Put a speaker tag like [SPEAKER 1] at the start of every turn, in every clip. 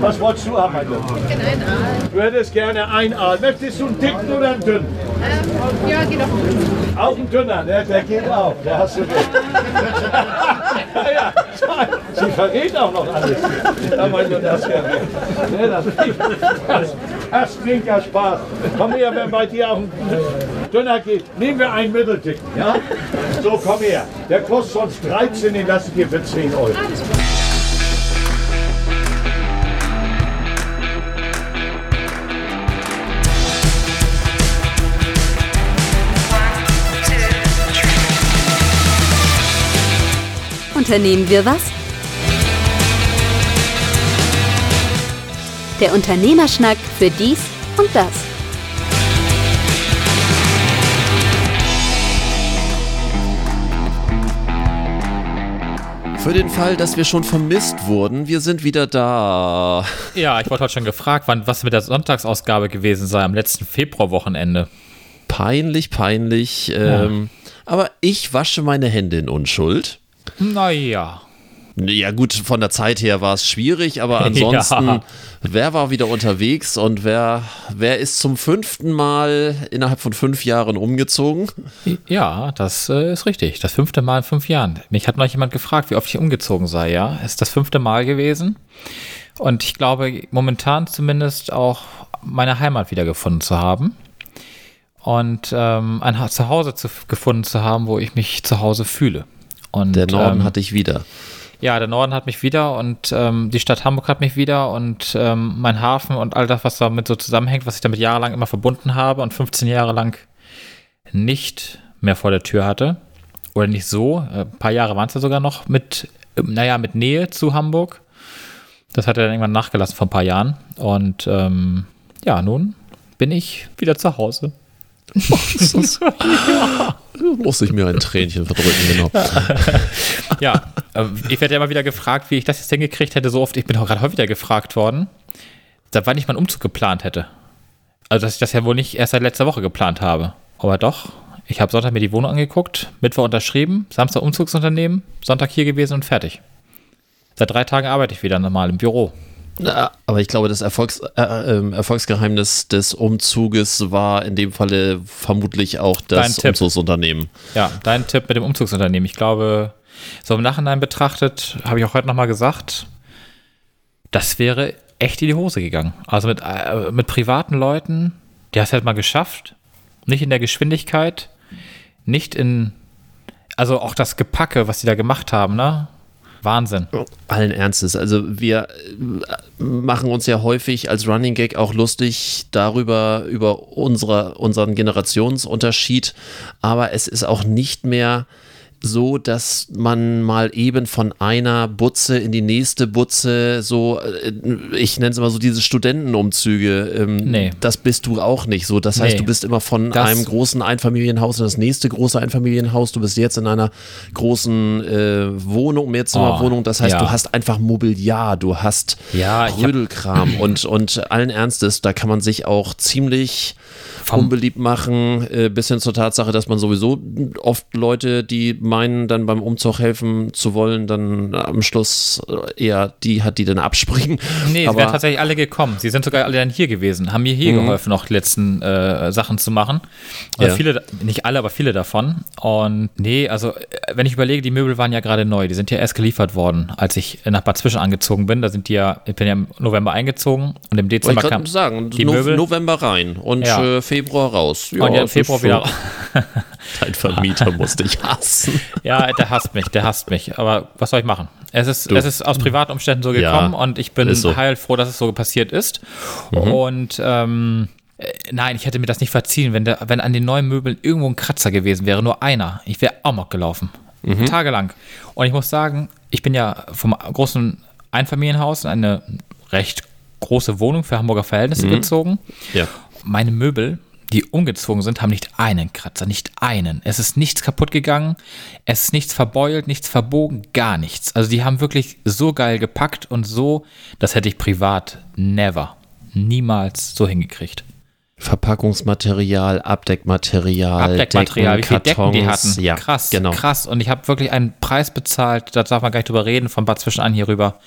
[SPEAKER 1] Was wolltest du haben, Alter?
[SPEAKER 2] Ich ein Aal.
[SPEAKER 1] Du hättest gerne ein Aal. Möchtest du einen dicken oder einen dünnen?
[SPEAKER 2] Ähm, ja, geht doch.
[SPEAKER 1] Auch ein dünner, ne? der geht auch. Der hast du recht. ja, sie verrät auch noch alles. Ja, weil du das ja ne, das, das, das klingt ja Spaß. Komm her, wenn bei dir auch ein dünner geht. Nehmen wir einen mitteldicken, ja? So, komm her. Der kostet sonst 13, den lasse ich dir für 10 Euro.
[SPEAKER 3] Unternehmen wir was? Der Unternehmerschnack für dies und das.
[SPEAKER 4] Für den Fall, dass wir schon vermisst wurden, wir sind wieder da.
[SPEAKER 5] Ja, ich wurde heute schon gefragt, wann was mit der Sonntagsausgabe gewesen sei am letzten Februarwochenende.
[SPEAKER 4] Peinlich, peinlich. Ähm, aber ich wasche meine Hände in Unschuld.
[SPEAKER 5] Naja.
[SPEAKER 4] Ja, gut, von der Zeit her war es schwierig, aber ansonsten,
[SPEAKER 5] Ja.
[SPEAKER 4] wer war wieder unterwegs und wer, wer ist zum fünften Mal innerhalb von fünf Jahren umgezogen?
[SPEAKER 5] Ja, das äh, ist richtig. Das fünfte Mal in fünf Jahren. Mich hat noch jemand gefragt, wie oft ich umgezogen sei, ja. Es ist das fünfte Mal gewesen. Und ich glaube, momentan zumindest auch meine Heimat wiedergefunden zu haben. Und ähm, ein Ha- Zuhause zu, gefunden zu haben, wo ich mich zu Hause fühle. Und,
[SPEAKER 4] Der Norden
[SPEAKER 5] ähm,
[SPEAKER 4] hatte ich wieder.
[SPEAKER 5] Ja, der Norden hat mich wieder und ähm, die Stadt Hamburg hat mich wieder und ähm, mein Hafen und all das, was damit so zusammenhängt, was ich damit jahrelang immer verbunden habe und 15 Jahre lang nicht mehr vor der Tür hatte. Oder nicht so. Äh, Ein paar Jahre waren es ja sogar noch mit, äh, naja, mit Nähe zu Hamburg. Das hat er dann irgendwann nachgelassen vor ein paar Jahren. Und ähm, ja, nun bin ich wieder zu Hause.
[SPEAKER 4] Muss ich mir ein Tränchen verdrücken, genau.
[SPEAKER 5] Ja, äh, ich werde ja immer wieder gefragt, wie ich das jetzt hingekriegt hätte. So oft, ich bin auch gerade häufiger gefragt worden, da wann ich meinen Umzug geplant hätte. Also, dass ich das ja wohl nicht erst seit letzter Woche geplant habe. Aber doch, ich habe Sonntag mir die Wohnung angeguckt, Mittwoch unterschrieben, Samstag Umzugsunternehmen, Sonntag hier gewesen und fertig. Seit drei Tagen arbeite ich wieder normal im Büro.
[SPEAKER 4] Na, aber ich glaube, das Erfolgs, äh, ähm, Erfolgsgeheimnis des Umzuges war in dem Falle vermutlich auch das. Umzugsunternehmen.
[SPEAKER 5] Ja, dein Tipp mit dem Umzugsunternehmen. Ich glaube, so im Nachhinein betrachtet, habe ich auch heute nochmal gesagt, das wäre echt in die Hose gegangen. Also mit, äh, mit privaten Leuten, die hast du halt mal geschafft. Nicht in der Geschwindigkeit, nicht in, also auch das Gepacke, was die da gemacht haben, ne? Wahnsinn.
[SPEAKER 4] Allen Ernstes. Also wir äh, machen uns ja häufig als Running Gag auch lustig darüber, über unsere, unseren Generationsunterschied. Aber es ist auch nicht mehr so, dass man mal eben von einer Butze in die nächste Butze so, äh, ich nenne es immer so diese Studentenumzüge, ähm,
[SPEAKER 5] Nee.
[SPEAKER 4] das bist du auch nicht so. Das heißt,
[SPEAKER 5] Nee.
[SPEAKER 4] du bist immer von
[SPEAKER 5] Das-
[SPEAKER 4] einem großen Einfamilienhaus in das nächste große Einfamilienhaus. Du bist jetzt in einer großen äh, Wohnung, Mehrzimmerwohnung. Das heißt,
[SPEAKER 5] ja.
[SPEAKER 4] du hast einfach Mobiliar, du hast
[SPEAKER 5] Ja,
[SPEAKER 4] Rödelkram und, und allen Ernstes, da kann man sich auch ziemlich unbeliebt machen, äh, bis hin zur Tatsache, dass man sowieso oft Leute, die meinen, dann beim Umzug helfen zu wollen, dann am Schluss äh, eher die hat, die dann abspringen.
[SPEAKER 5] Nee, sie
[SPEAKER 4] Aber-
[SPEAKER 5] wären tatsächlich alle gekommen. Sie sind sogar alle dann hier gewesen, haben mir hier geholfen, noch die letzten äh, Sachen zu machen. Oder
[SPEAKER 4] Ja.
[SPEAKER 5] Viele, nicht alle, aber viele davon. Und nee, also äh, wenn ich überlege, die Möbel waren ja gerade neu. Die sind ja erst geliefert worden, als ich nach Bad Zwischen angezogen bin. Da sind die ja, ich bin ja im November eingezogen und im Dezember
[SPEAKER 4] ich
[SPEAKER 5] kam
[SPEAKER 4] sagen,
[SPEAKER 5] die
[SPEAKER 4] no
[SPEAKER 5] Möbel.
[SPEAKER 4] November rein und
[SPEAKER 5] Ja.
[SPEAKER 4] äh, Februar raus.
[SPEAKER 5] und ja,
[SPEAKER 4] das ist
[SPEAKER 5] Februar wieder.
[SPEAKER 4] Dein Vermieter muss dich hassen.
[SPEAKER 5] Ja, der hasst mich, der hasst mich. Aber was soll ich machen? Es ist, es ist aus privaten Umständen so
[SPEAKER 4] Ja,
[SPEAKER 5] gekommen und ich bin
[SPEAKER 4] so. Mhm.
[SPEAKER 5] heilfroh, dass es so passiert ist. Und ähm, äh, nein, ich hätte mir das nicht verziehen, wenn, der, wenn an den neuen Möbeln irgendwo ein Kratzer gewesen wäre, nur einer. Ich wäre amok gelaufen.
[SPEAKER 4] Mhm.
[SPEAKER 5] Tagelang. Und ich muss sagen, ich bin ja vom großen Einfamilienhaus in eine recht große Wohnung für Hamburger Verhältnisse
[SPEAKER 4] Mhm.
[SPEAKER 5] gezogen
[SPEAKER 4] Ja.
[SPEAKER 5] meine Möbel, die umgezogen sind, haben nicht einen Kratzer, nicht einen. Es ist nichts kaputt gegangen, es ist nichts verbeult, nichts verbogen, gar nichts. Also die haben wirklich so geil gepackt und so, das hätte ich privat never, niemals so hingekriegt.
[SPEAKER 4] Verpackungsmaterial, Abdeckmaterial,
[SPEAKER 5] Abdeckmaterial, wie viele Decken die
[SPEAKER 4] Kartons.
[SPEAKER 5] hatten.
[SPEAKER 4] Ja,
[SPEAKER 5] krass,
[SPEAKER 4] genau.
[SPEAKER 5] krass. Und ich habe wirklich einen Preis bezahlt, da darf man gar nicht drüber reden, von Bad Zwischenahn hier rüber.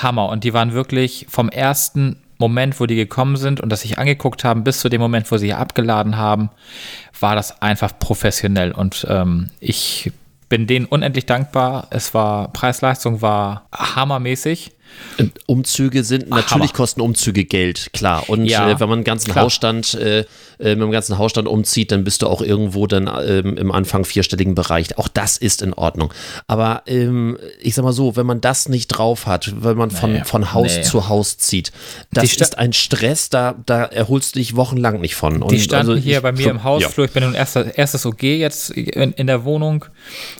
[SPEAKER 5] Hammer. Und die waren wirklich vom ersten Moment, wo die gekommen sind und das sich angeguckt haben, bis zu dem Moment, wo sie abgeladen haben, war das einfach professionell. Und ähm, ich bin denen unendlich dankbar. Es war, Preis-Leistung war hammermäßig.
[SPEAKER 4] Umzüge sind, natürlich
[SPEAKER 5] Hammer.
[SPEAKER 4] kosten Umzüge Geld, klar. Und
[SPEAKER 5] Ja,
[SPEAKER 4] äh, wenn man einen ganzen
[SPEAKER 5] klar.
[SPEAKER 4] Hausstand, äh, äh, mit einem ganzen Hausstand umzieht, dann bist du auch irgendwo dann ähm, im Anfang vierstelligen Bereich. Auch das ist in Ordnung. Aber ähm, ich sag mal so, wenn man das nicht drauf hat, wenn man von,
[SPEAKER 5] Nee,
[SPEAKER 4] von Haus
[SPEAKER 5] nee.
[SPEAKER 4] zu Haus zieht, das ist ein Stress, da, da erholst du dich wochenlang nicht von. Und
[SPEAKER 5] Die standen
[SPEAKER 4] also
[SPEAKER 5] hier
[SPEAKER 4] ich-
[SPEAKER 5] bei mir im Hausflur.
[SPEAKER 4] Ja.
[SPEAKER 5] Ich bin nun erster, erstes OG jetzt in, in der Wohnung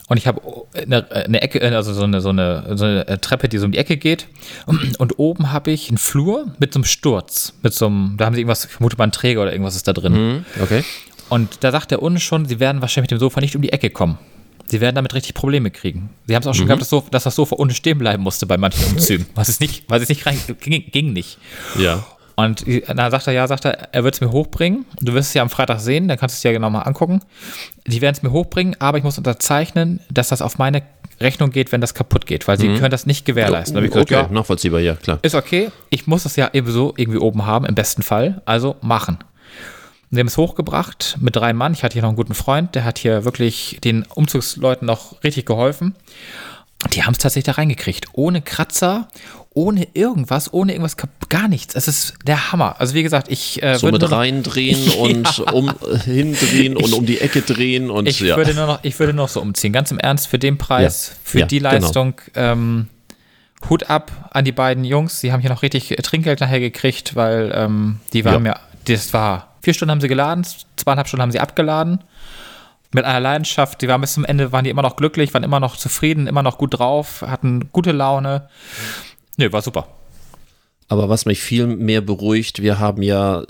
[SPEAKER 5] und ich habe eine, eine Ecke, also so eine, so, eine, so eine Treppe, die so um die Ecke geht. Und oben habe ich einen Flur mit so einem Sturz. Mit so einem, da haben sie irgendwas, ich vermute mal einen Träger oder irgendwas ist da drin.
[SPEAKER 4] Hm, Okay.
[SPEAKER 5] Und da sagt der uns schon, sie werden wahrscheinlich mit dem Sofa nicht um die Ecke kommen. Sie werden damit richtig Probleme kriegen. Sie haben es auch schon gehabt, dass, so, dass das Sofa unten stehen bleiben musste bei manchen Umzügen. Was es nicht, was es nicht rein, ging, ging nicht.
[SPEAKER 4] Ja.
[SPEAKER 5] Und dann sagt er, ja, sagt er, er wird es mir hochbringen. Du wirst es ja am Freitag sehen, dann kannst du es dir ja genau mal angucken. Die werden es mir hochbringen, aber ich muss unterzeichnen, dass das auf meine Rechnung geht, wenn das kaputt geht, weil sie können das nicht gewährleisten. Da hab ich gesagt,
[SPEAKER 4] Okay,
[SPEAKER 5] ja,
[SPEAKER 4] nachvollziehbar, ja, klar.
[SPEAKER 5] ist okay, ich muss es ja ebenso irgendwie oben haben, im besten Fall, also machen. Wir haben es hochgebracht mit drei Mann. Ich hatte hier noch einen guten Freund, der hat hier wirklich den Umzugsleuten noch richtig geholfen. Die haben es tatsächlich da reingekriegt. Ohne Kratzer, ohne irgendwas, ohne irgendwas, gar nichts. Es ist der Hammer. Also wie gesagt, ich äh,
[SPEAKER 4] So
[SPEAKER 5] würde
[SPEAKER 4] mit
[SPEAKER 5] nur noch-
[SPEAKER 4] reindrehen und um äh, hindrehen und um die Ecke drehen und
[SPEAKER 5] ich
[SPEAKER 4] ja.
[SPEAKER 5] würde nur noch, ich würde noch so umziehen. Ganz im Ernst, für den Preis,
[SPEAKER 4] Ja.
[SPEAKER 5] für
[SPEAKER 4] Ja,
[SPEAKER 5] die
[SPEAKER 4] genau.
[SPEAKER 5] Leistung, ähm, Hut ab an die beiden Jungs. Die haben hier noch richtig Trinkgeld nachher gekriegt, weil ähm, die waren
[SPEAKER 4] Ja.
[SPEAKER 5] das war, vier Stunden haben sie geladen, zweieinhalb Stunden haben sie abgeladen. Mit einer Leidenschaft, die waren bis zum Ende, waren die immer noch glücklich, waren immer noch zufrieden, immer noch gut drauf, hatten gute Laune. Nö, war super.
[SPEAKER 4] Aber was mich viel mehr beruhigt, wir haben ja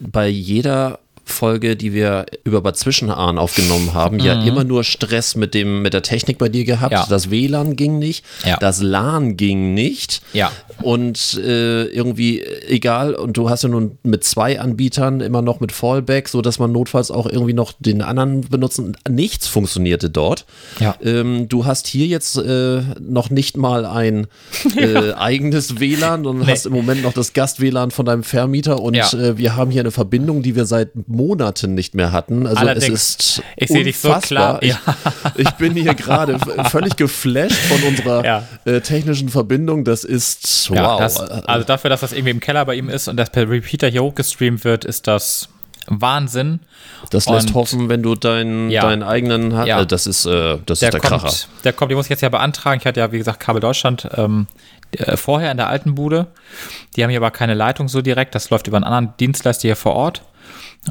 [SPEAKER 4] bei jeder Folge, die wir über Bad Zwischenahn aufgenommen haben, ja immer nur Stress mit dem mit der Technik bei dir gehabt.
[SPEAKER 5] Mhm. Ja.
[SPEAKER 4] Das WLAN ging nicht,
[SPEAKER 5] Ja.
[SPEAKER 4] das LAN ging nicht.
[SPEAKER 5] Ja.
[SPEAKER 4] Und äh, irgendwie egal. Und du hast ja nun mit zwei Anbietern immer noch mit Fallback, so dass man notfalls auch irgendwie noch den anderen benutzen. Nichts funktionierte dort.
[SPEAKER 5] Ja.
[SPEAKER 4] Ähm, du hast hier jetzt äh, noch nicht mal ein äh, eigenes WLAN und
[SPEAKER 5] Nee.
[SPEAKER 4] hast im Moment noch das Gast-WLAN von deinem Vermieter und äh, wir haben hier eine Verbindung, die wir seit Monaten nicht mehr hatten. Also
[SPEAKER 5] Allerdings.
[SPEAKER 4] es ist
[SPEAKER 5] Ich sehe dich so klar, ja.
[SPEAKER 4] Ich, ich bin hier gerade völlig geflasht von unserer
[SPEAKER 5] Ja.
[SPEAKER 4] äh, technischen Verbindung. Das ist
[SPEAKER 5] Ja,
[SPEAKER 4] wow.
[SPEAKER 5] das, also dafür, dass das irgendwie im Keller bei ihm ist und das per Repeater hier hochgestreamt wird, ist das Wahnsinn.
[SPEAKER 4] das lässt
[SPEAKER 5] und-
[SPEAKER 4] hoffen, wenn du deinen,
[SPEAKER 5] Ja.
[SPEAKER 4] deinen eigenen hast.
[SPEAKER 5] Ja.
[SPEAKER 4] Äh, das ist, äh, das
[SPEAKER 5] Der
[SPEAKER 4] ist der Kracher.
[SPEAKER 5] kommt, der kommt, den muss ich jetzt ja beantragen. Ich hatte ja, wie gesagt, Kabel Deutschland ähm, äh, vorher in der alten Bude. Die haben hier aber keine Leitung so direkt. Das läuft über einen anderen Dienstleister hier vor Ort.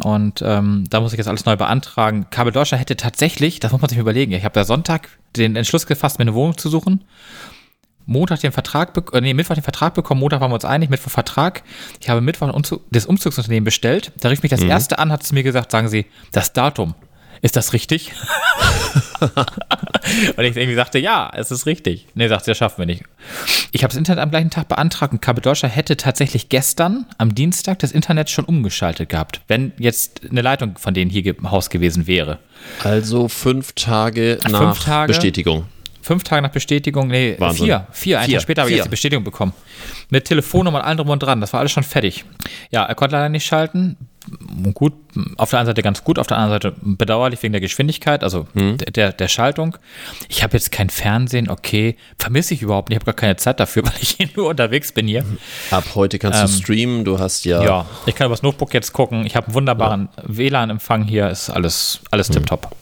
[SPEAKER 5] Und ähm, da muss ich jetzt alles neu beantragen. Kabel Deutschland hätte tatsächlich, das muss man sich überlegen, ich habe ja Sonntag den Entschluss gefasst, mir eine Wohnung zu suchen. Montag den Vertrag, äh, nee, Mittwoch den Vertrag bekommen, Montag waren wir uns einig, Mittwoch Vertrag. Ich habe Mittwoch Umzug, das Umzugsunternehmen bestellt. Da rief mich das erste an, hat es mir gesagt, sagen Sie, das Datum, ist das richtig? und ich irgendwie sagte, ja, es ist richtig. Nee, sagt sie, das schaffen wir nicht. Ich habe das Internet am gleichen Tag beantragt und Kabel Deutschland hätte tatsächlich gestern am Dienstag das Internet schon umgeschaltet gehabt, wenn jetzt eine Leitung von denen hier im Haus gewesen wäre.
[SPEAKER 4] Also fünf Tage
[SPEAKER 5] Fünf
[SPEAKER 4] nach
[SPEAKER 5] Tage?
[SPEAKER 4] Bestätigung.
[SPEAKER 5] Fünf Tage nach Bestätigung, nee,
[SPEAKER 4] Wahnsinn.
[SPEAKER 5] vier, vier, einen
[SPEAKER 4] Vier,
[SPEAKER 5] Tag später habe ich jetzt die Bestätigung bekommen. Mit Telefonnummer und allem drum und dran, das war alles schon fertig. Ja, er konnte leider nicht schalten. Gut, auf der einen Seite ganz gut, auf der anderen Seite bedauerlich wegen der Geschwindigkeit, also
[SPEAKER 4] Hm.
[SPEAKER 5] der, der, Schaltung. Ich habe jetzt kein Fernsehen, okay, vermisse ich überhaupt nicht, ich habe gar keine Zeit dafür, weil ich hier nur unterwegs bin hier.
[SPEAKER 4] Ab heute kannst du streamen. Du hast ja,
[SPEAKER 5] Ähm, Ja, ich kann übers Notebook jetzt gucken, ich habe einen wunderbaren WLAN-Empfang hier, ist alles, alles
[SPEAKER 4] Hm.
[SPEAKER 5] tipptopp.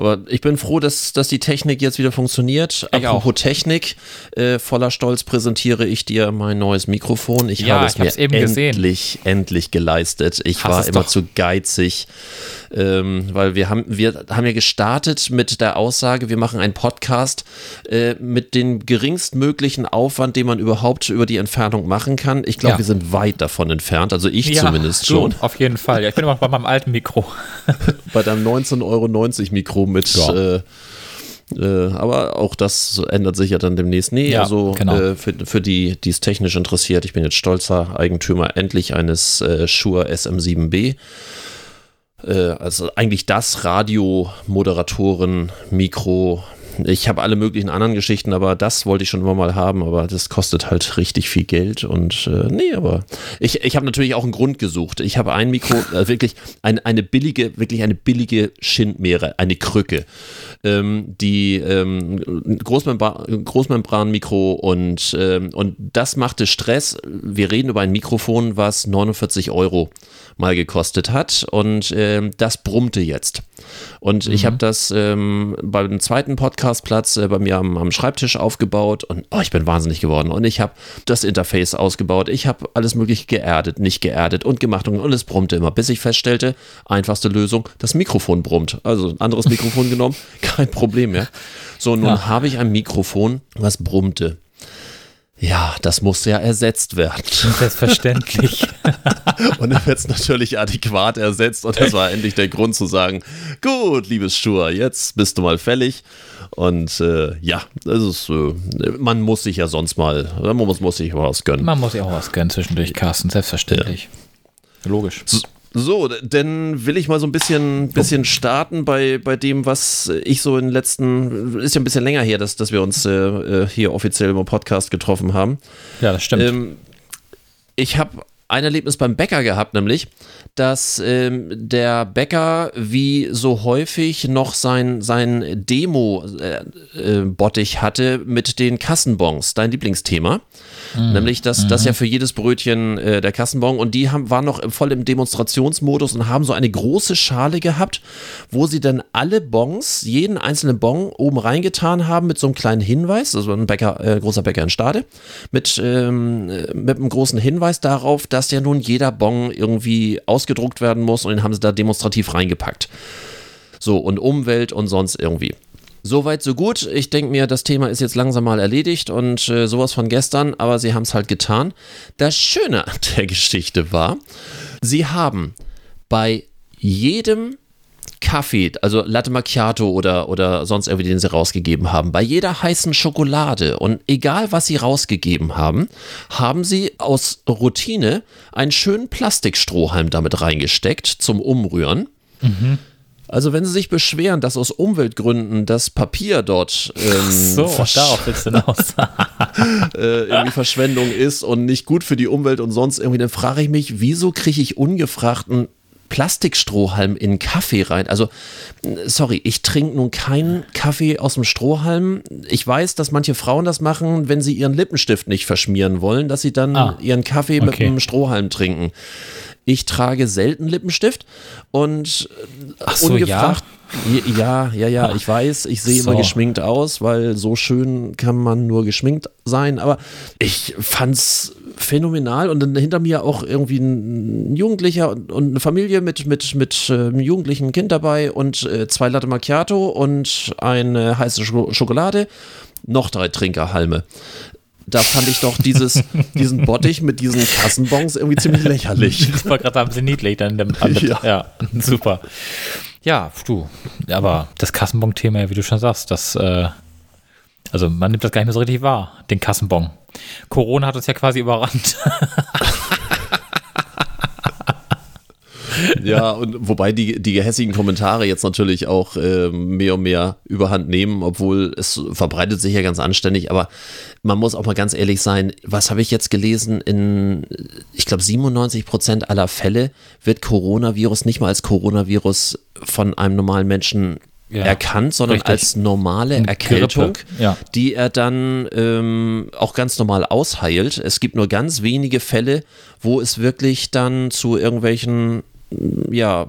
[SPEAKER 4] Aber ich bin froh, dass, dass die Technik jetzt wieder funktioniert.
[SPEAKER 5] Ich
[SPEAKER 4] Apropos Technik, äh, voller Stolz präsentiere ich dir mein neues Mikrofon. Ich
[SPEAKER 5] Ja,
[SPEAKER 4] habe es mir
[SPEAKER 5] eben gesehen.
[SPEAKER 4] endlich, endlich geleistet. Ich
[SPEAKER 5] Hast
[SPEAKER 4] war immer
[SPEAKER 5] doch.
[SPEAKER 4] zu geizig, ähm, weil wir haben, wir haben ja gestartet mit der Aussage, wir machen einen Podcast äh, mit dem geringstmöglichen Aufwand, den man überhaupt über die Entfernung machen kann. Ich glaube,
[SPEAKER 5] Ja.
[SPEAKER 4] wir sind weit davon entfernt, also ich zumindest
[SPEAKER 5] du,
[SPEAKER 4] schon.
[SPEAKER 5] Auf jeden Fall. Ja, ich bin immer noch bei meinem alten Mikro.
[SPEAKER 4] Bei deinem 19,90 Euro Mikro mit
[SPEAKER 5] Ja.
[SPEAKER 4] äh, Äh, aber auch das ändert sich ja dann demnächst. Nee,
[SPEAKER 5] Ja,
[SPEAKER 4] also
[SPEAKER 5] genau.
[SPEAKER 4] äh, für, für die, die es technisch interessiert, ich bin jetzt stolzer Eigentümer endlich eines äh, Shure SM7B. Äh, also eigentlich das Radio-Moderatoren, Mikro. Ich habe alle möglichen anderen Geschichten, aber das wollte ich schon immer mal haben, aber das kostet halt richtig viel Geld und äh, nee, aber ich, ich habe natürlich auch einen Grund gesucht. Ich habe ein Mikro, äh, wirklich ein, eine billige, wirklich eine billige Schindmeere, eine Krücke, ähm, die ähm, Großmembra Großmembranmikro und, ähm, und das machte Stress. Wir reden über ein Mikrofon, was 49 Euro mal gekostet hat und ähm, das brummte jetzt. Und ich habe das ähm, beim zweiten Podcastplatz äh, bei mir am, am Schreibtisch aufgebaut und oh, ich bin wahnsinnig geworden. Und ich habe das Interface ausgebaut. Ich habe alles mögliche geerdet, nicht geerdet und gemacht und, und es brummte immer, bis ich feststellte, einfachste Lösung, das Mikrofon brummt. Also ein anderes Mikrofon genommen, kein Problem mehr. So, nun
[SPEAKER 5] Ja.
[SPEAKER 4] habe ich ein Mikrofon, was brummte. Ja, das musste ja ersetzt werden.
[SPEAKER 5] Selbstverständlich.
[SPEAKER 4] Und dann wird es natürlich adäquat ersetzt und das war endlich der Grund zu sagen, gut, liebes Schur, jetzt bist du mal fällig. Und äh, ja, das ist, äh, man muss sich ja sonst mal, man muss, muss sich was gönnen.
[SPEAKER 5] Man muss ja auch was gönnen zwischendurch, Carsten, selbstverständlich. Logisch.
[SPEAKER 4] So, d- dann will ich mal so ein bisschen, bisschen starten bei, bei dem, was ich so in den letzten, ist ja ein bisschen länger her, dass, dass wir uns äh, äh, hier offiziell im Podcast getroffen haben.
[SPEAKER 5] Ja, das stimmt.
[SPEAKER 4] Ähm, ich habe ein Erlebnis beim Bäcker gehabt, nämlich, dass ähm, der Bäcker wie so häufig noch sein, sein Demo-Bottich hatte mit den Kassenbons, dein Lieblingsthema. Nämlich, dass das ja für jedes Brötchen äh, der Kassenbon. Und die haben, waren noch voll im Demonstrationsmodus und haben so eine große Schale gehabt, wo sie dann alle Bons, jeden einzelnen Bon oben reingetan haben mit so einem kleinen Hinweis, also ein Bäcker, äh, großer Bäcker in Stade, mit, ähm, äh, mit einem großen Hinweis darauf, dass ja nun jeder Bon irgendwie ausgedruckt werden muss. Und den haben sie da demonstrativ reingepackt. So, und Umwelt und sonst irgendwie. Soweit, so gut. Ich denke mir, das Thema ist jetzt langsam mal erledigt und äh, sowas von gestern, aber sie haben es halt getan. Das Schöne an der Geschichte war, sie haben bei jedem Kaffee, also Latte Macchiato oder, oder sonst irgendwie, den sie rausgegeben haben, bei jeder heißen Schokolade und egal was sie rausgegeben haben, haben sie aus Routine einen schönen Plastikstrohhalm damit reingesteckt zum Umrühren. Also wenn Sie sich beschweren, dass aus Umweltgründen das Papier dort ähm,
[SPEAKER 5] so, darauf willst du hinaus.
[SPEAKER 4] äh, irgendwie Verschwendung ist und nicht gut für die Umwelt und sonst irgendwie, dann frage ich mich, wieso kriege ich ungefragt einen Plastikstrohhalm in Kaffee rein? Also, sorry, ich trinke nun keinen Kaffee aus dem Strohhalm. Ich weiß, dass manche Frauen das machen, wenn sie ihren Lippenstift nicht verschmieren wollen, dass sie dann
[SPEAKER 5] Ah,
[SPEAKER 4] ihren Kaffee mit
[SPEAKER 5] okay.
[SPEAKER 4] einem Strohhalm trinken. Ich trage selten Lippenstift und äh,
[SPEAKER 5] Ach so,
[SPEAKER 4] ungefragt. Ja, ja, ja, ich weiß, ich sehe immer
[SPEAKER 5] So.
[SPEAKER 4] geschminkt aus, weil so schön kann man nur geschminkt sein, aber ich fand's phänomenal und dann hinter mir auch irgendwie ein Jugendlicher und und eine Familie mit, mit, mit äh, einem jugendlichen Kind dabei und äh, zwei Latte Macchiato und eine heiße Scho Schokolade, noch drei Trinkerhalme. Da fand ich doch dieses, diesen Bottich mit diesen Kassenbons irgendwie ziemlich lächerlich.
[SPEAKER 5] Ich war gerade haben sie niedlich dann.
[SPEAKER 4] Ja.
[SPEAKER 5] Ja. super. Ja, du, aber das Kassenbon-Thema, wie du schon sagst, das, äh, also man nimmt das gar nicht mehr so richtig wahr, den Kassenbon. Corona hat uns ja quasi überrannt.
[SPEAKER 4] Ja, und wobei die, die gehässigen Kommentare jetzt natürlich auch ähm, mehr und mehr überhand nehmen, obwohl es verbreitet sich ja ganz anständig, aber man muss auch mal ganz ehrlich sein, was habe ich jetzt gelesen? In, ich glaube, 97 Prozent aller Fälle wird Coronavirus nicht mal als Coronavirus von einem normalen Menschen
[SPEAKER 5] Ja,
[SPEAKER 4] erkannt, sondern
[SPEAKER 5] richtig.
[SPEAKER 4] als normale
[SPEAKER 5] Eine
[SPEAKER 4] Erkältung,
[SPEAKER 5] ja.
[SPEAKER 4] die er dann ähm, auch ganz normal ausheilt. Es gibt nur ganz wenige Fälle, wo es wirklich dann zu irgendwelchen ja,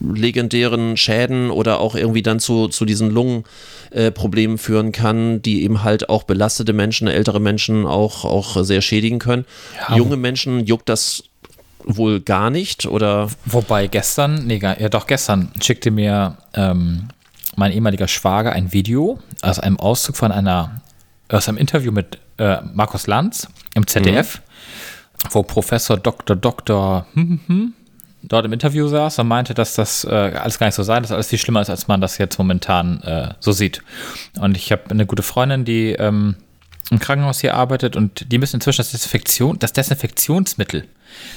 [SPEAKER 4] legendären Schäden oder auch irgendwie dann zu, zu diesen Lungenproblemen führen kann, die eben halt auch belastete Menschen, ältere Menschen auch, auch sehr schädigen können.
[SPEAKER 5] Ja.
[SPEAKER 4] Junge Menschen juckt das wohl gar nicht oder
[SPEAKER 5] Wobei gestern, nee, ja doch gestern schickte mir ähm, mein ehemaliger Schwager ein Video aus einem Auszug von einer, aus einem Interview mit äh, Markus Lanz im ZDF, wo Professor Dr. Dr. Hm, hm, hm, dort im Interview saß und meinte, dass das äh, alles gar nicht so sei, dass alles viel schlimmer ist, als man das jetzt momentan äh, so sieht. Und ich habe eine gute Freundin, die ähm, im Krankenhaus hier arbeitet und die müssen inzwischen das Desinfektion, das Desinfektionsmittel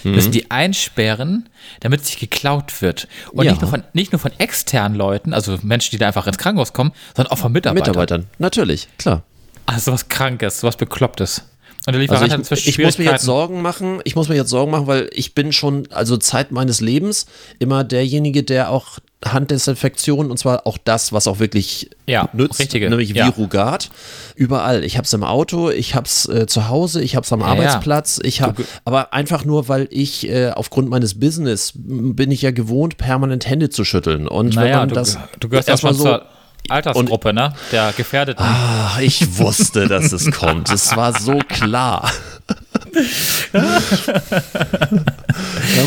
[SPEAKER 5] mhm. müssen die einsperren, damit es nicht geklaut wird. Und
[SPEAKER 4] Ja.
[SPEAKER 5] nicht, nur von, nicht nur von externen Leuten, also Menschen, die da einfach ins Krankenhaus kommen, sondern auch von Mitarbeitern.
[SPEAKER 4] Mitarbeitern, natürlich, klar.
[SPEAKER 5] Also was Krankes, was Beklopptes. Und der Lieferant
[SPEAKER 4] Also
[SPEAKER 5] hat
[SPEAKER 4] ich,
[SPEAKER 5] inzwischen
[SPEAKER 4] ich muss mir jetzt. Sorgen machen, ich muss mir jetzt Sorgen machen, weil ich bin schon, also Zeit meines Lebens, immer derjenige, der auch Handdesinfektion und zwar auch das, was auch wirklich
[SPEAKER 5] Ja,
[SPEAKER 4] nützt,
[SPEAKER 5] richtige,
[SPEAKER 4] nämlich
[SPEAKER 5] ja.
[SPEAKER 4] Virugat, überall. Ich habe es im Auto, ich habe es äh, zu Hause, ich habe es am
[SPEAKER 5] ja.
[SPEAKER 4] Arbeitsplatz, ich habe, aber einfach nur, weil ich äh, aufgrund meines Business bin ich ja gewohnt, permanent Hände zu schütteln und wenn
[SPEAKER 5] Naja,
[SPEAKER 4] man
[SPEAKER 5] du,
[SPEAKER 4] das
[SPEAKER 5] du gehörst
[SPEAKER 4] erstmal
[SPEAKER 5] schon zur Altersgruppe, ne? Der Gefährdeten.
[SPEAKER 4] Ach, ich wusste, dass es kommt. Es war so klar. da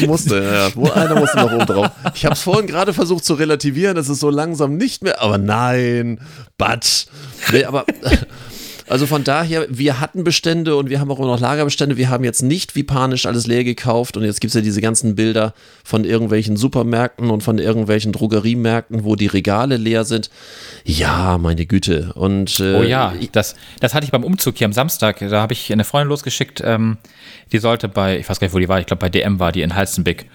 [SPEAKER 4] musste, ja, wo einer musste noch oben drauf. Ich habe es vorhin gerade versucht zu relativieren, es ist so langsam nicht mehr, aber nein, Batsch. Nee, aber also von daher, wir hatten Bestände und wir haben auch immer noch Lagerbestände. Wir haben jetzt nicht wie panisch alles leer gekauft und jetzt gibt es ja diese ganzen Bilder von irgendwelchen Supermärkten und von irgendwelchen Drogeriemärkten, wo die Regale leer sind. Ja, meine Güte. Und äh,
[SPEAKER 5] Oh ja, das, das hatte ich beim Umzug hier am Samstag. Da habe ich eine Freundin losgeschickt, ähm, die sollte bei, ich weiß gar nicht, wo die war, ich glaube bei DM war die in Halstenbeck.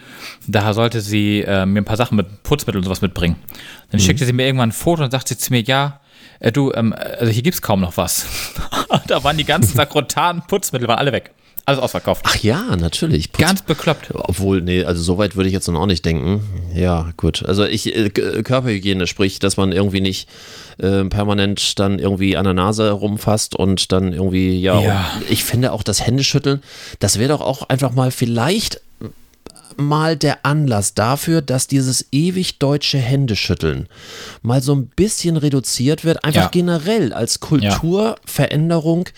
[SPEAKER 5] Da sollte sie äh, mir ein paar Sachen mit Putzmittel und sowas mitbringen. Dann schickte sie mir irgendwann ein Foto und sagte sie zu mir, ja, äh, du, ähm, also hier gibt's kaum noch was. da waren die ganzen sakrotanen Putzmittel, waren alle weg. Alles ausverkauft.
[SPEAKER 4] Ach ja, natürlich. Putz-
[SPEAKER 5] Ganz bekloppt.
[SPEAKER 4] Obwohl, nee, also so weit würde ich jetzt noch auch nicht denken. Ja, gut. Also ich, äh, K- Körperhygiene, sprich, dass man irgendwie nicht äh, permanent dann irgendwie an der Nase rumfasst und dann irgendwie, ja,
[SPEAKER 5] Ja.
[SPEAKER 4] Ich finde auch das Händeschütteln, das wäre doch auch einfach mal vielleicht mal der Anlass dafür, dass dieses ewig deutsche Händeschütteln mal so ein bisschen reduziert wird, einfach
[SPEAKER 5] Ja.
[SPEAKER 4] generell als Kulturveränderung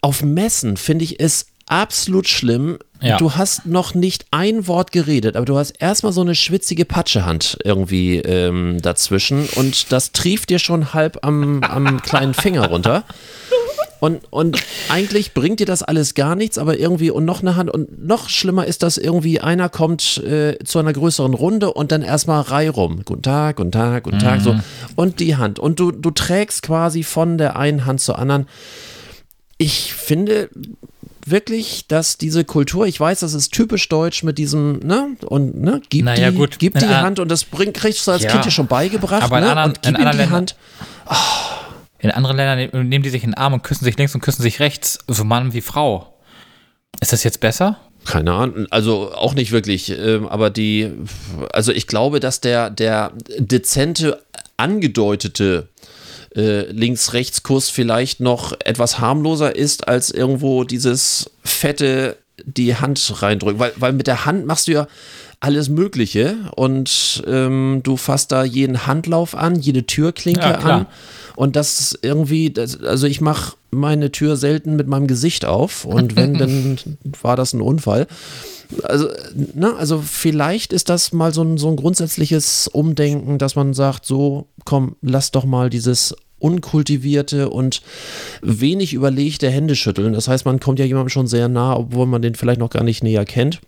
[SPEAKER 4] auf Messen finde ich es absolut schlimm.
[SPEAKER 5] Ja.
[SPEAKER 4] Du hast noch nicht ein Wort geredet, aber du hast erstmal so eine schwitzige Patschehand irgendwie ähm, dazwischen und das trieft dir schon halb am, am kleinen Finger runter. Und, und eigentlich bringt dir das alles gar nichts, aber irgendwie und noch eine Hand und noch schlimmer ist, dass irgendwie einer kommt äh, zu einer größeren Runde und dann erstmal Reihe rum. Guten Tag, guten Tag, guten Tag, so. Und die Hand. Und du, du trägst quasi von der einen Hand zur anderen. Ich finde wirklich, dass diese Kultur, ich weiß, das ist typisch deutsch mit diesem, ne, und, ne, gib
[SPEAKER 5] Naja,
[SPEAKER 4] die,
[SPEAKER 5] gut.
[SPEAKER 4] gib
[SPEAKER 5] In
[SPEAKER 4] die
[SPEAKER 5] an-
[SPEAKER 4] Hand und das bringt, kriegst du als
[SPEAKER 5] Ja.
[SPEAKER 4] Kind ja schon beigebracht,
[SPEAKER 5] Aber
[SPEAKER 4] ne,
[SPEAKER 5] anderen-
[SPEAKER 4] und gib
[SPEAKER 5] in
[SPEAKER 4] ihm die
[SPEAKER 5] anderen
[SPEAKER 4] Hand.
[SPEAKER 5] In anderen Ländern ne- nehmen die sich in den Arm und küssen sich links und küssen sich rechts, so Mann wie Frau. Ist das jetzt besser?
[SPEAKER 4] Keine Ahnung, also auch nicht wirklich, ähm, aber die, also ich glaube, dass der, der dezente, angedeutete äh, Links-Rechts-Kuss vielleicht noch etwas harmloser ist, als irgendwo dieses fette die Hand reindrücken, weil, weil mit der Hand machst du ja alles Mögliche und ähm, du fasst da jeden Handlauf an, jede Türklinke
[SPEAKER 5] Ja,
[SPEAKER 4] an und das irgendwie, das, also ich mache meine Tür selten mit meinem Gesicht auf und wenn, dann war das ein Unfall. Also, ne, also vielleicht ist das mal so ein, so ein grundsätzliches Umdenken, dass man sagt, so, komm, lass doch mal dieses unkultivierte und wenig überlegte Hände schütteln. Das heißt, man kommt ja jemandem schon sehr nah, obwohl man den vielleicht noch gar nicht näher kennt.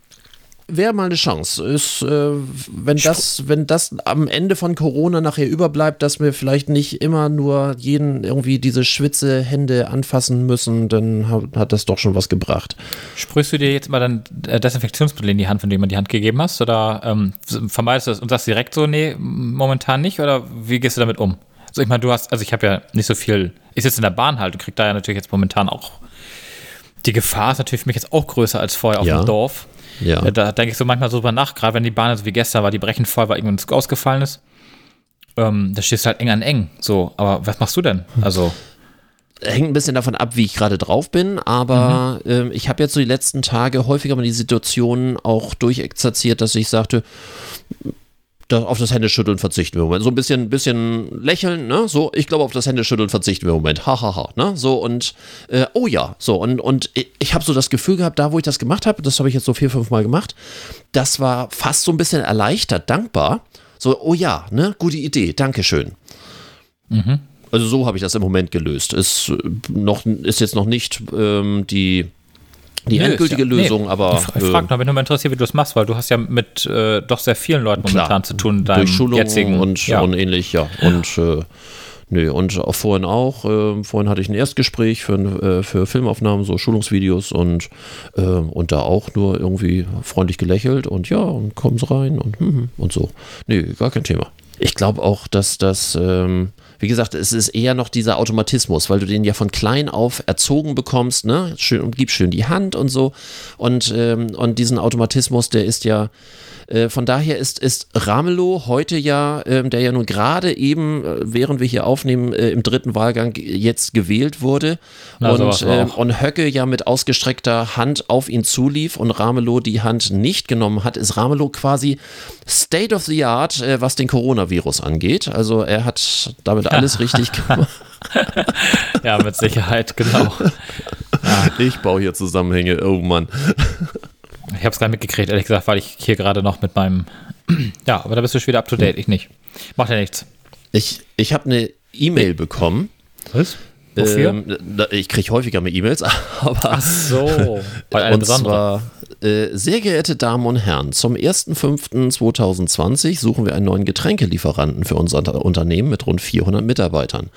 [SPEAKER 4] Wäre mal eine Chance. Ist, äh, wenn, das, wenn das am Ende von Corona nachher überbleibt, dass wir vielleicht nicht immer nur jeden irgendwie diese schwitze Hände anfassen müssen, dann hat, hat das doch schon was gebracht.
[SPEAKER 5] Sprühst du dir jetzt mal dann äh, Desinfektionsmittel in die Hand, wenn du jemand die Hand gegeben hast? Oder ähm, vermeidest du das und sagst direkt so, nee, momentan nicht? Oder wie gehst du damit um? Also ich meine, du hast, also ich habe ja nicht so viel, ich sitze in der Bahn halt und krieg da ja natürlich jetzt momentan auch, die Gefahr ist natürlich für mich jetzt auch größer als vorher auf
[SPEAKER 4] Ja.
[SPEAKER 5] dem Drorf.
[SPEAKER 4] Ja.
[SPEAKER 5] Äh, Da denke ich so manchmal so drüber nach, gerade wenn die Bahn so wie gestern war, die brechen voll, weil Zug ausgefallen ist. Ähm, da stehst du halt eng an eng. So, aber was machst du denn? Also,
[SPEAKER 4] hängt ein bisschen davon ab, wie ich gerade drauf bin, aber ähm, ich habe jetzt so die letzten Tage häufiger mal die Situation auch durchexerziert, dass ich sagte, da, auf das Händeschütteln verzichten wir im Moment. So ein bisschen, bisschen lächeln, ne? So, ich glaube, auf das Händeschütteln verzichten wir im Moment. Hahaha, ha, ha, ne? So und, äh, oh ja, so und, und ich, habe so das Gefühl gehabt, da wo ich das gemacht habe, das habe ich jetzt so vier, fünf Mal gemacht, das war fast so ein bisschen erleichtert, dankbar. So, oh ja, ne? Gute Idee, Dankeschön. Also so habe ich das im Moment gelöst. Ist, äh, noch, ist jetzt noch nicht ähm, die die
[SPEAKER 5] Nö,
[SPEAKER 4] endgültige
[SPEAKER 5] ja- nee,
[SPEAKER 4] Lösung, aber
[SPEAKER 5] Ich fra- ich frag nur, wenn du mal interessiert, wie du das machst, weil du hast ja mit äh, doch sehr vielen Leuten
[SPEAKER 4] Klar,
[SPEAKER 5] momentan zu tun in deinem
[SPEAKER 4] durch Schulungen
[SPEAKER 5] jetzigen
[SPEAKER 4] und,
[SPEAKER 5] ja.
[SPEAKER 4] und ähnlich, ja. Und äh, nö, und auch vorhin auch. Äh, vorhin hatte ich ein Erstgespräch für, äh, für Filmaufnahmen, so Schulungsvideos und, äh, und da auch nur irgendwie freundlich gelächelt und ja, und kommen Sie rein und, hm, hm, und so. Nee, gar kein Thema. Ich glaube auch, dass das, ähm, wie gesagt, es ist eher noch dieser Automatismus, weil du den ja von klein auf erzogen bekommst, ne? Schön und gib schön die Hand und so. Und, ähm, und diesen Automatismus, der ist ja, äh, von daher ist, ist Ramelow heute ja, ähm, der ja nun gerade eben, äh, während wir hier aufnehmen, äh, im dritten Wahlgang jetzt gewählt wurde
[SPEAKER 5] Na,
[SPEAKER 4] und, ähm, und Höcke ja mit ausgestreckter Hand auf ihn zulief und Ramelow die Hand nicht genommen hat, ist Ramelow quasi State of the Art, äh, was den Coronavirus angeht. Also er hat damit alles richtig gemacht.
[SPEAKER 5] ja, mit Sicherheit, genau.
[SPEAKER 4] Ich baue hier Zusammenhänge, oh Mann.
[SPEAKER 5] Ich habe es gar nicht mitgekriegt, ehrlich gesagt, weil ich hier gerade noch mit meinem. Ja, aber da bist du schon wieder up to date, ich nicht. Macht ja nichts.
[SPEAKER 4] Ich, ich habe eine E-Mail bekommen.
[SPEAKER 5] Was? Wofür?
[SPEAKER 4] Ähm, da- ich kriege häufiger mit E-Mails, aber
[SPEAKER 5] Ach so. Weil eine
[SPEAKER 4] und zwar, äh, sehr geehrte Damen und Herren, zum 1.5.2020 suchen wir einen neuen Getränkelieferanten für unser Unter- Unternehmen mit rund 400 Mitarbeitern.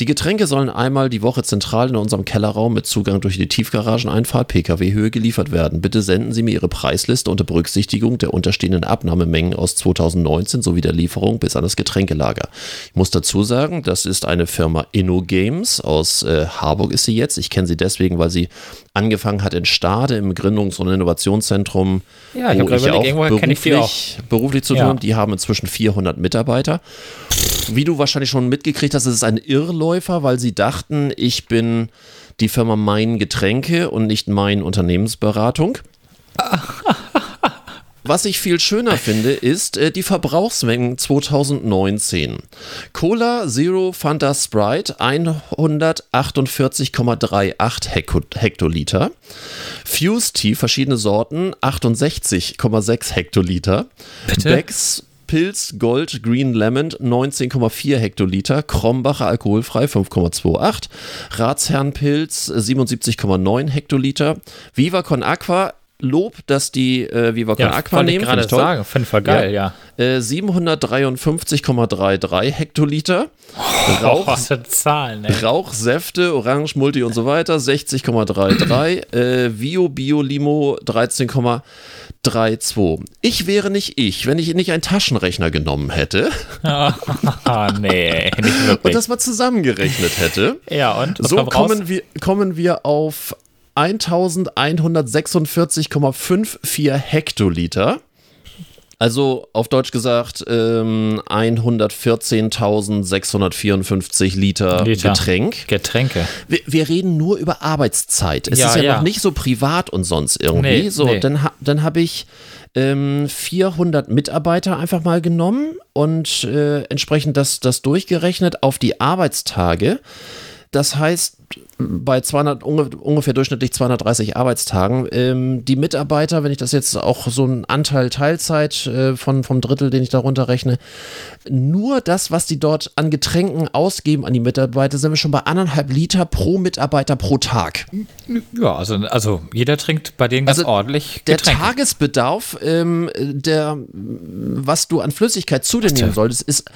[SPEAKER 4] Die Getränke sollen einmal die Woche zentral in unserem Kellerraum mit Zugang durch die Tiefgarageneinfahrt Pkw-Höhe geliefert werden. Bitte senden Sie mir Ihre Preisliste unter Berücksichtigung der unterstehenden Abnahmemengen aus 2019 sowie der Lieferung bis an das Getränkelager. Ich muss dazu sagen, das ist eine Firma InnoGames aus äh, Harburg ist sie jetzt. Ich kenne sie deswegen, weil sie angefangen hat in Stade im Gründungs- und Innovationszentrum,
[SPEAKER 5] Ja, ich
[SPEAKER 4] wo ich auch
[SPEAKER 5] kenn ich die
[SPEAKER 4] beruflich, beruflich zu tun
[SPEAKER 5] Ja.
[SPEAKER 4] Die haben inzwischen 400 Mitarbeiter. Wie du wahrscheinlich schon mitgekriegt hast, ist es ein Irrläufer, weil sie dachten, ich bin die Firma Mein Getränke und nicht Mein Unternehmensberatung. Was ich viel schöner finde, ist äh, die Verbrauchsmengen 2019. Cola Zero Fanta Sprite 148,38 Heko- Hektoliter. Fuse Tea, verschiedene Sorten, 68,6 Hektoliter.
[SPEAKER 5] Bitte?
[SPEAKER 4] Becks Pilz Gold Green Lemon 19,4 Hektoliter, Krombacher alkoholfrei 5,28, Ratsherrenpilz 77,9 Hektoliter, Viva Con Aqua Lob, dass die äh, Viva Con
[SPEAKER 5] Ja,
[SPEAKER 4] Aqua
[SPEAKER 5] ich
[SPEAKER 4] nehmen.
[SPEAKER 5] gerade
[SPEAKER 4] ich toll.
[SPEAKER 5] sagen. Finde ich geil, ja.
[SPEAKER 4] Äh, 753,33 Hektoliter. Rauch,
[SPEAKER 5] was für Zahlen, ey.
[SPEAKER 4] Rauchsäfte, Orange, Multi und so weiter, 60,33. äh, Bio, Bio, Limo, 13,32. Ich wäre nicht ich, wenn ich nicht einen Taschenrechner genommen hätte
[SPEAKER 5] Ah, nee, nicht
[SPEAKER 4] und
[SPEAKER 5] wirklich.
[SPEAKER 4] das mal zusammengerechnet hätte.
[SPEAKER 5] ja, und? Was
[SPEAKER 4] So kommen wir, kommen wir auf 1146,54 Hektoliter. Also auf Deutsch gesagt ähm, 114.654 Liter,
[SPEAKER 5] Liter.
[SPEAKER 4] Getränk.
[SPEAKER 5] Getränke.
[SPEAKER 4] Wir, wir reden nur über Arbeitszeit. Es
[SPEAKER 5] Ja,
[SPEAKER 4] ist ja,
[SPEAKER 5] ja.
[SPEAKER 4] noch nicht so privat und sonst irgendwie.
[SPEAKER 5] Nee,
[SPEAKER 4] so,
[SPEAKER 5] nee.
[SPEAKER 4] dann, dann habe ich ähm, 400 Mitarbeiter einfach mal genommen und äh, entsprechend das, das durchgerechnet auf die Arbeitstage. Das heißt, bei 200, unge- ungefähr durchschnittlich 230 Arbeitstagen, ähm, die Mitarbeiter, wenn ich das jetzt auch so einen Anteil Teilzeit äh, von, vom Drittel, den ich darunter rechne, nur das, was die dort an Getränken ausgeben an die Mitarbeiter, sind wir schon bei anderthalb Liter pro Mitarbeiter pro Tag.
[SPEAKER 5] Ja, also, also jeder trinkt bei denen ganz
[SPEAKER 4] Also
[SPEAKER 5] ordentlich
[SPEAKER 4] Der
[SPEAKER 5] Getränke.
[SPEAKER 4] Tagesbedarf, ähm, der, was du an Flüssigkeit zu dir nehmen solltest, ist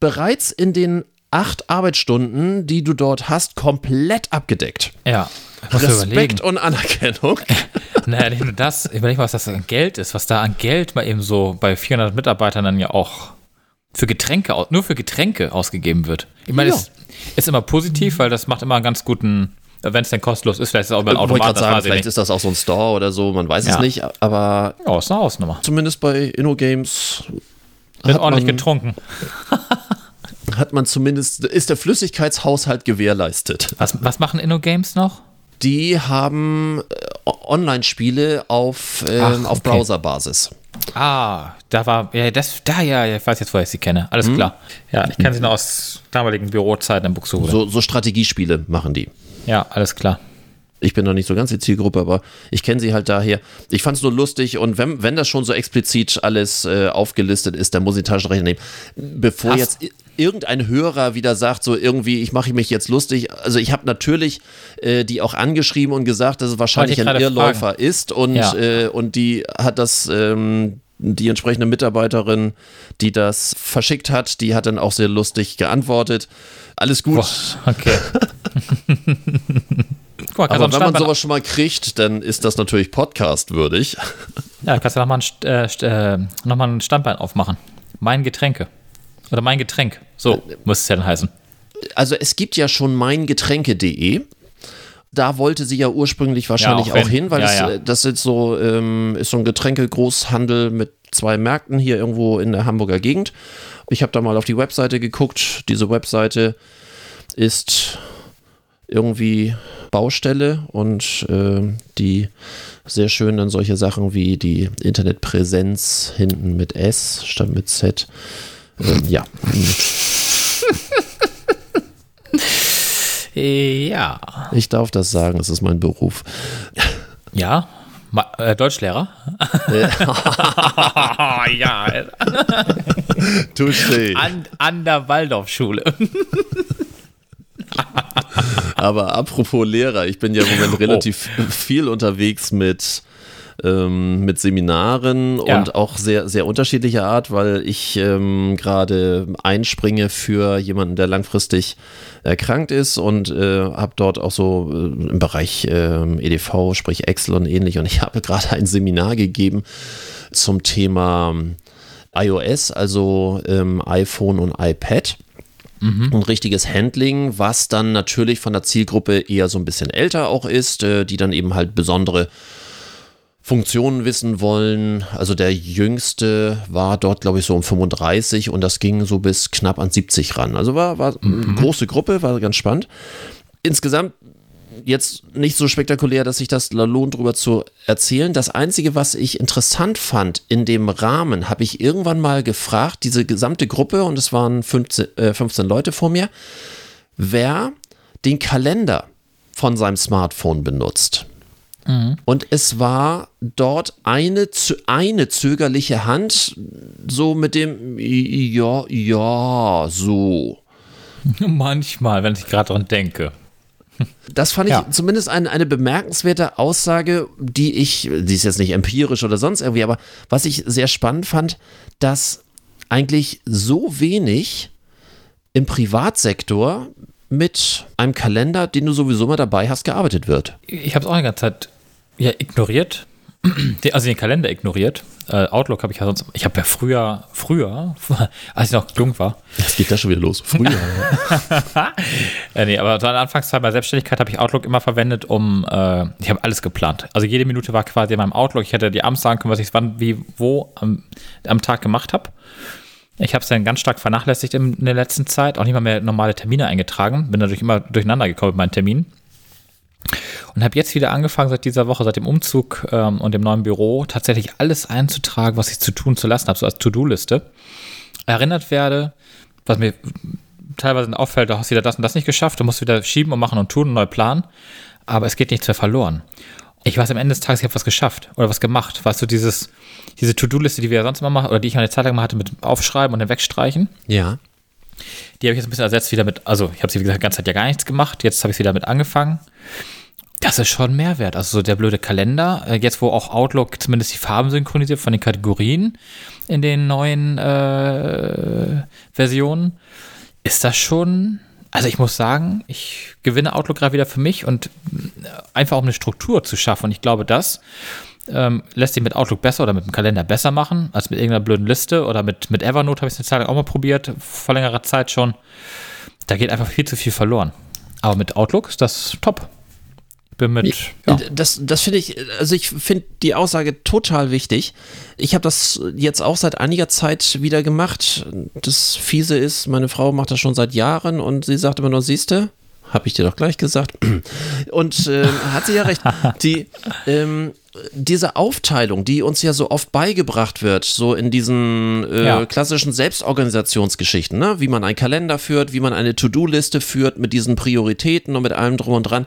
[SPEAKER 4] bereits in den acht Arbeitsstunden, die du dort hast, komplett abgedeckt.
[SPEAKER 5] ja.
[SPEAKER 4] Respekt und Anerkennung.
[SPEAKER 5] Naja, nicht nur das, überleg mal, was das an Geld ist, was da an Geld mal eben so bei 400 Mitarbeitern dann ja auch für Getränke, nur für Getränke ausgegeben wird. Ich meine,
[SPEAKER 4] Ja.
[SPEAKER 5] es ist immer positiv, weil das macht immer einen ganz guten, wenn es denn kostenlos ist, vielleicht ist es auch über
[SPEAKER 4] ich
[SPEAKER 5] Automat,
[SPEAKER 4] sagen,
[SPEAKER 5] ich
[SPEAKER 4] vielleicht ist das auch so ein Store oder so, man weiß es
[SPEAKER 5] Ja.
[SPEAKER 4] nicht, aber
[SPEAKER 5] Ja, ist eine Hausnummer.
[SPEAKER 4] zumindest bei InnoGames
[SPEAKER 5] Wird ordentlich getrunken.
[SPEAKER 4] hat man zumindest, ist der Flüssigkeitshaushalt gewährleistet.
[SPEAKER 5] Was, was machen InnoGames noch?
[SPEAKER 4] Die haben äh, Online-Spiele auf, ähm,
[SPEAKER 5] Ach,
[SPEAKER 4] auf
[SPEAKER 5] okay.
[SPEAKER 4] Browserbasis.
[SPEAKER 5] Ah, da war, ja, das, da, ja, ich weiß jetzt, woher ich sie kenne. Alles klar. Ja, ich kenne sie noch aus damaligen Bürozeiten in Buxtehude.
[SPEAKER 4] So, so Strategiespiele machen die.
[SPEAKER 5] Ja, alles klar.
[SPEAKER 4] Ich bin noch nicht so ganz die Zielgruppe, aber ich kenne sie halt daher. Ich fand es nur lustig und wenn, wenn das schon so explizit alles äh, aufgelistet ist, dann muss ich den Taschenrechner nehmen. Bevor
[SPEAKER 5] Hast-
[SPEAKER 4] jetzt. Irgendein Hörer wieder sagt, so irgendwie, ich mache mich jetzt lustig. Also ich habe natürlich äh, die auch angeschrieben und gesagt, dass es wahrscheinlich ein Irrläufer
[SPEAKER 5] fragen.
[SPEAKER 4] ist und,
[SPEAKER 5] Ja.
[SPEAKER 4] äh, und die hat das, ähm, die entsprechende Mitarbeiterin, die das verschickt hat, die hat dann auch sehr lustig geantwortet. Alles gut.
[SPEAKER 5] Boah, okay. Guck
[SPEAKER 4] Aber wenn man sowas schon mal kriegt, dann ist das natürlich podcastwürdig.
[SPEAKER 5] Ja, kannst du nochmal ein, äh, äh, noch mal ein Standbein aufmachen. Mein Getränke. Oder mein Getränk. So muss es ja dann heißen.
[SPEAKER 4] Also es gibt ja schon meingetränke.de. Da wollte sie ja ursprünglich wahrscheinlich
[SPEAKER 5] Ja,
[SPEAKER 4] auch,
[SPEAKER 5] auch
[SPEAKER 4] hin, weil
[SPEAKER 5] Ja,
[SPEAKER 4] es, äh, das ist so, ähm, ist so ein Getränkegroßhandel mit zwei Märkten hier irgendwo in der Hamburger Gegend. Ich habe da mal auf die Webseite geguckt. Diese Webseite ist irgendwie Baustelle und äh, die sehr schön dann solche Sachen wie die Internetpräsenz hinten mit S statt mit Z. Ähm, ja,
[SPEAKER 5] Ja.
[SPEAKER 4] ich darf das sagen, es ist mein Beruf.
[SPEAKER 5] Ja. Ma äh, Deutschlehrer? ja.
[SPEAKER 4] Touché.
[SPEAKER 5] An, an der Waldorfschule.
[SPEAKER 4] Aber apropos Lehrer, ich bin ja im Moment relativ viel unterwegs mit, ähm, mit Seminaren
[SPEAKER 5] Ja.
[SPEAKER 4] und auch sehr, sehr unterschiedlicher Art, weil ich ähm, gerade einspringe für jemanden, der langfristig erkrankt ist und äh, habe dort auch so äh, im Bereich ähm, EDV, sprich Excel und ähnlich. Und ich habe gerade ein Seminar gegeben zum Thema iOS, also ähm, iPhone und iPad ein richtiges Handling, was dann natürlich von der Zielgruppe eher so ein bisschen älter auch ist, äh, die dann eben halt besondere Funktionen wissen wollen. Also der jüngste war dort, glaube ich, so um 35 und das ging so bis knapp an 70 ran. Also war, war eine große Gruppe, war ganz spannend. Insgesamt jetzt nicht so spektakulär, dass sich das lohnt, drüber zu erzählen. Das Einzige, was ich interessant fand in dem Rahmen, habe ich irgendwann mal gefragt, diese gesamte Gruppe, und es waren 15, äh, 15 Leute vor mir, wer den Kalender von seinem Smartphone benutzt. Und es war dort eine, eine zögerliche Hand, so mit dem, ja, ja, so.
[SPEAKER 5] Manchmal, wenn ich gerade dran denke.
[SPEAKER 4] Das fand ich
[SPEAKER 5] Ja.
[SPEAKER 4] zumindest ein, eine bemerkenswerte Aussage, die ich, die ist jetzt nicht empirisch oder sonst irgendwie, aber was ich sehr spannend fand, dass eigentlich so wenig im Privatsektor mit einem Kalender, den du sowieso mal dabei hast, gearbeitet wird.
[SPEAKER 5] Ich habe es auch eine ganze Zeit ja, ignoriert. Also den Kalender ignoriert. Äh, Outlook habe ich ja sonst. Ich habe ja früher, früher, als ich noch jung war,
[SPEAKER 4] Jetzt geht das schon wieder los. Früher.
[SPEAKER 5] Äh, nee, aber so an der Anfangszeit bei Selbstständigkeit habe ich Outlook immer verwendet, um, äh, ich habe alles geplant. Also jede Minute war quasi in meinem Outlook. Ich hätte die abends sagen können, was ich wann, wie, wo am, am Tag gemacht habe. Ich habe es dann ganz stark vernachlässigt in, in der letzten Zeit, auch nicht mal mehr normale Termine eingetragen. Bin dadurch immer durcheinander gekommen mit meinen Terminen. Und habe jetzt wieder angefangen, seit dieser Woche, seit dem Umzug ähm, und dem neuen Büro, tatsächlich alles einzutragen, was ich zu tun, zu lassen habe, so als To-Do-Liste. Erinnert werde, was mir teilweise auffällt, du hast wieder das und das nicht geschafft, du musst wieder schieben und machen und tun und neu planen. Aber es geht nichts mehr verloren. Ich weiß am Ende des Tages, ich habe was geschafft oder was gemacht. Weißt du, dieses, diese To-Do-Liste, die wir ja sonst immer machen, oder die ich eine Zeit lang mal hatte mit Aufschreiben und dann Wegstreichen,
[SPEAKER 4] ja.
[SPEAKER 5] die habe ich jetzt ein bisschen ersetzt wieder mit, also ich habe sie, wie gesagt, die ganze Zeit ja gar nichts gemacht, jetzt habe ich sie damit angefangen. Das ist schon Mehrwert. Also so der blöde Kalender, äh, jetzt wo auch Outlook zumindest die Farben synchronisiert von den Kategorien in den neuen äh, Versionen, ist das schon, also ich muss sagen, ich gewinne Outlook gerade wieder für mich und äh, einfach um eine Struktur zu schaffen. Und ich glaube, das ähm, lässt sich mit Outlook besser oder mit dem Kalender besser machen, als mit irgendeiner blöden Liste oder mit, mit Evernote habe ich es eine Zeit lang auch mal probiert, vor längerer Zeit schon. Da geht einfach viel zu viel verloren. Aber mit Outlook ist das top. Bin mit, ja.
[SPEAKER 4] Das, das finde ich, also ich finde die Aussage total wichtig. Ich habe das jetzt auch seit einiger Zeit wieder gemacht. Das Fiese ist, meine Frau macht das schon seit Jahren und sie sagt immer nur, siehste, habe ich dir doch gleich gesagt. Und ähm, hat sie ja recht. Die, ähm, diese Aufteilung, die uns ja so oft beigebracht wird, so in diesen äh,
[SPEAKER 5] Ja.
[SPEAKER 4] klassischen Selbstorganisationsgeschichten, ne? wie man einen Kalender führt, wie man eine To-Do-Liste führt mit diesen Prioritäten und mit allem drum und dran.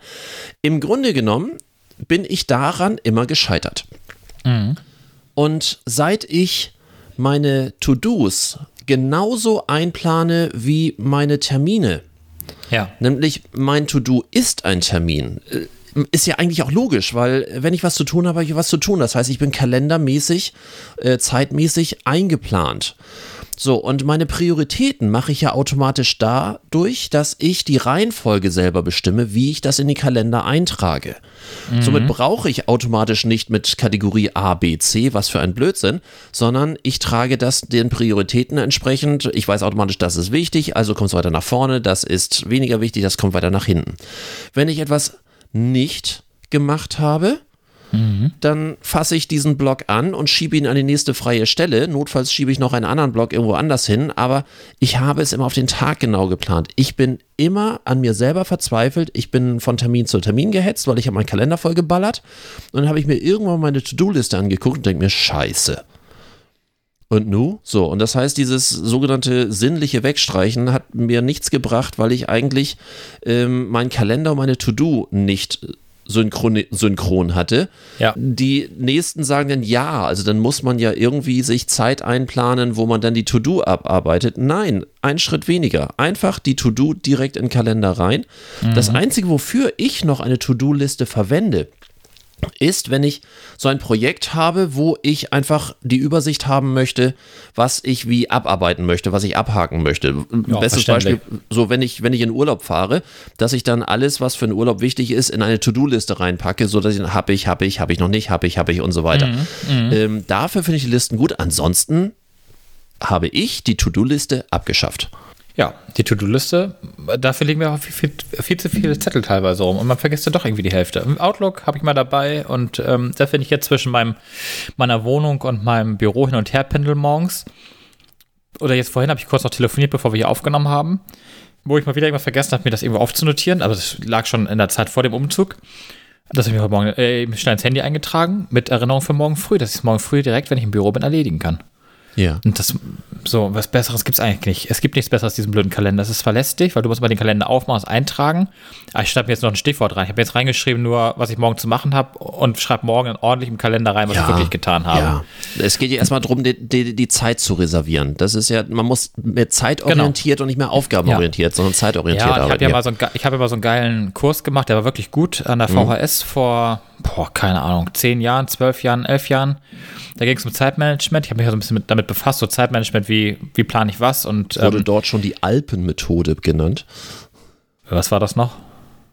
[SPEAKER 4] Im Grunde genommen bin ich daran immer gescheitert. Und seit ich meine To-Dos genauso einplane wie meine Termine.
[SPEAKER 5] Ja.
[SPEAKER 4] Nämlich mein To-Do ist ein Termin. Äh, Ist ja eigentlich auch logisch, weil wenn ich was zu tun habe, habe ich was zu tun. Das heißt, ich bin kalendermäßig, äh, zeitmäßig eingeplant. So, und meine Prioritäten mache ich ja automatisch dadurch, dass ich die Reihenfolge selber bestimme, wie ich das in die Kalender eintrage. Somit brauche ich automatisch nicht mit Kategorie A, B, C, was für ein Blödsinn, sondern ich trage das den Prioritäten entsprechend. Ich weiß automatisch, das ist wichtig, also kommt es weiter nach vorne, das ist weniger wichtig, das kommt weiter nach hinten. Wenn ich etwas nicht gemacht habe, dann fasse ich diesen Block an und schiebe ihn an die nächste freie Stelle. Notfalls schiebe ich noch einen anderen Block irgendwo anders hin, aber ich habe es immer auf den Tag genau geplant. Ich bin immer an mir selber verzweifelt. Ich bin von Termin zu Termin gehetzt, weil ich habe meinen Kalender voll geballert. Und dann habe ich mir irgendwann meine To-Do-Liste angeguckt und denke mir, scheiße. Und nu? So, und das heißt, dieses sogenannte sinnliche Wegstreichen hat mir nichts gebracht, weil ich eigentlich ähm, meinen Kalender und meine To-Do nicht synchron, synchron hatte.
[SPEAKER 5] Ja.
[SPEAKER 4] Die nächsten sagen dann ja, also dann muss man ja irgendwie sich Zeit einplanen, wo man dann die To-Do abarbeitet. Nein, ein Schritt weniger. Einfach die To-Do direkt in den Kalender rein. Das Einzige, wofür ich noch eine To-Do-Liste verwende, ist, wenn ich so ein Projekt habe, wo ich einfach die Übersicht haben möchte, was ich wie abarbeiten möchte, was ich abhaken möchte. Bestes Beispiel, so wenn ich, wenn ich in Urlaub fahre, dass ich dann alles, was für einen Urlaub wichtig ist, in eine To-Do-Liste reinpacke, so dass ich habe ich, habe ich, habe ich noch nicht, habe ich, habe ich und so weiter. Ähm, dafür finde ich die Listen gut. Ansonsten habe ich die To-Do-Liste abgeschafft.
[SPEAKER 5] Ja, die To-Do-Liste, dafür liegen wir auch viel, viel, viel zu viele Zettel teilweise rum und man vergisst ja doch irgendwie die Hälfte. Outlook habe ich mal dabei und ähm, da finde ich jetzt zwischen meinem, meiner Wohnung und meinem Büro hin und her pendel morgens. Oder jetzt vorhin habe ich kurz noch telefoniert, bevor wir hier aufgenommen haben, wo ich mal wieder irgendwas vergessen habe, mir das irgendwo aufzunotieren. Aber das lag schon in der Zeit vor dem Umzug. Das habe ich mir heute Morgen äh, schnell ins Handy eingetragen mit Erinnerung für morgen früh, dass ich es morgen früh direkt, wenn ich im Büro bin, erledigen kann.
[SPEAKER 4] Ja.
[SPEAKER 5] Und das, so, was Besseres gibt es eigentlich nicht. Es gibt nichts Besseres als diesen blöden Kalender. Das ist verlässlich, weil du musst mal den Kalender aufmachen, es eintragen. Aber ich schreibe mir jetzt noch ein Stichwort rein. Ich habe jetzt reingeschrieben, nur was ich morgen zu machen habe und schreibe morgen ordentlich im Kalender rein, was ich wirklich getan habe.
[SPEAKER 4] Ja. Es geht ja erstmal darum, die, die, die Zeit zu reservieren. Das ist ja, man muss mehr zeitorientiert und nicht mehr aufgabenorientiert, sondern zeitorientiert
[SPEAKER 5] Ja, und ich habe
[SPEAKER 4] arbeiten.
[SPEAKER 5] ja, mal so einen, ge- ich hab ja mal so einen geilen Kurs gemacht, der war wirklich gut an der
[SPEAKER 4] Mhm.
[SPEAKER 5] VHS vor, boah, keine Ahnung, zehn Jahren, zwölf Jahren, elf Jahren. Da ging es um Zeitmanagement. Ich habe mich ja so ein bisschen mit, damit befasst, so Zeitmanagement, wie, wie plane ich was und
[SPEAKER 4] Wurde
[SPEAKER 5] ähm,
[SPEAKER 4] dort schon die Alpenmethode genannt.
[SPEAKER 5] was war das noch?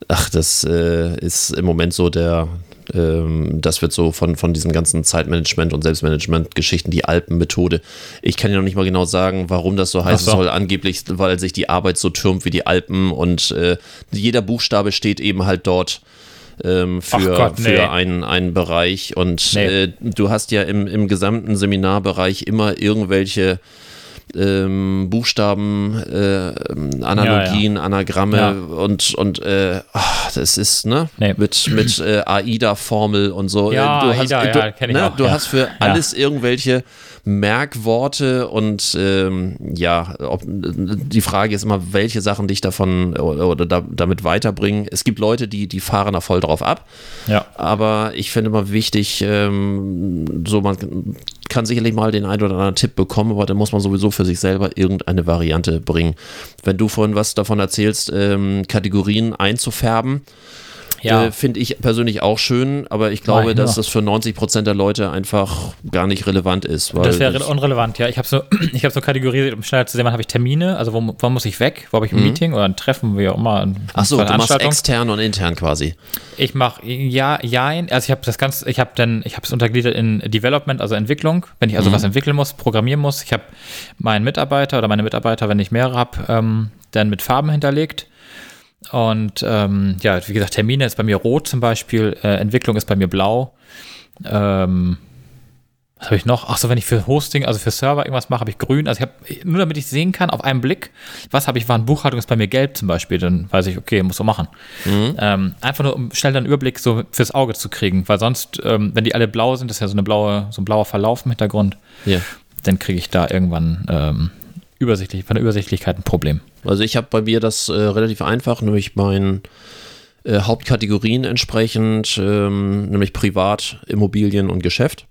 [SPEAKER 4] Ach, das äh, ist im Moment so der, ähm, das wird so von, von diesen ganzen Zeitmanagement- und Selbstmanagement-Geschichten die Alpenmethode. Ich kann ja noch nicht mal genau sagen, warum das so heißt.
[SPEAKER 5] So.
[SPEAKER 4] Soll angeblich, weil sich die Arbeit so türmt wie die Alpen und äh, jeder Buchstabe steht eben halt dort ähm, für,
[SPEAKER 5] Gott, nee.
[SPEAKER 4] für einen, einen Bereich. Und
[SPEAKER 5] Nee.
[SPEAKER 4] äh, du hast ja im, im gesamten Seminarbereich immer irgendwelche ähm, Buchstaben, äh, Analogien, Anagramme
[SPEAKER 5] Ja.
[SPEAKER 4] und, und äh, ach, das ist, ne?
[SPEAKER 5] Nee.
[SPEAKER 4] Mit, mit äh, AIDA-Formel und so.
[SPEAKER 5] Ja,
[SPEAKER 4] Äh, du hast,
[SPEAKER 5] AIDA,
[SPEAKER 4] du,
[SPEAKER 5] ja, kenn ich
[SPEAKER 4] ne?
[SPEAKER 5] auch,
[SPEAKER 4] du
[SPEAKER 5] ja.
[SPEAKER 4] hast für alles irgendwelche Merkworte und ähm, ja, ob, die Frage ist immer, welche Sachen dich davon oder, oder da, damit weiterbringen. Es gibt Leute, die, die fahren da voll drauf ab.
[SPEAKER 5] Ja.
[SPEAKER 4] Aber ich finde immer wichtig, ähm, so man kann sicherlich mal den einen oder anderen Tipp bekommen, aber dann muss man sowieso für sich selber irgendeine Variante bringen. Wenn du vorhin was davon erzählst, ähm, Kategorien einzufärben,
[SPEAKER 5] Ja.
[SPEAKER 4] äh, finde ich persönlich auch schön, aber ich glaube,
[SPEAKER 5] Nein,
[SPEAKER 4] dass
[SPEAKER 5] ja.
[SPEAKER 4] das für 90 Prozent der Leute einfach gar nicht relevant ist.
[SPEAKER 5] Das wäre unrelevant, ja. Ich habe so, ich habe so kategorisiert, um schneller zu sehen, wann habe ich Termine, also wo, wann muss ich weg, wo habe ich ein Meeting oder ein Treffen, wie auch immer. eine
[SPEAKER 4] Mhm. Ach so, du machst extern und intern quasi.
[SPEAKER 5] Ich mache ja, ja, also ich habe das Ganze, ich habe dann, ich habe es untergliedert in Development, also Entwicklung, wenn ich also was entwickeln muss, programmieren muss. Ich habe meinen Mitarbeiter oder meine Mitarbeiter, wenn ich mehrere habe, ähm, dann mit Farben hinterlegt. Und ähm, ja, wie gesagt, Termine ist bei mir rot zum Beispiel, äh, Entwicklung ist bei mir blau. Ähm, was habe ich noch? Ach so, wenn ich für Hosting, also für Server irgendwas mache, habe ich grün. Also ich habe, nur damit ich sehen kann, auf einen Blick, was habe ich, wann Buchhaltung ist bei mir gelb zum Beispiel, dann weiß ich, okay, muss so machen. Ähm, einfach nur, um schnell einen Überblick so fürs Auge zu kriegen, weil sonst, ähm, wenn die alle blau sind, das ist ja so eine blaue, so ein blauer Verlauf im Hintergrund,
[SPEAKER 4] Ja.
[SPEAKER 5] dann kriege ich da irgendwann ähm, übersichtlich, von der Übersichtlichkeit ein Problem.
[SPEAKER 4] Also ich habe bei mir das äh, relativ einfach, nämlich meinen äh, Hauptkategorien entsprechend, ähm, nämlich Privat, Immobilien und Geschäft.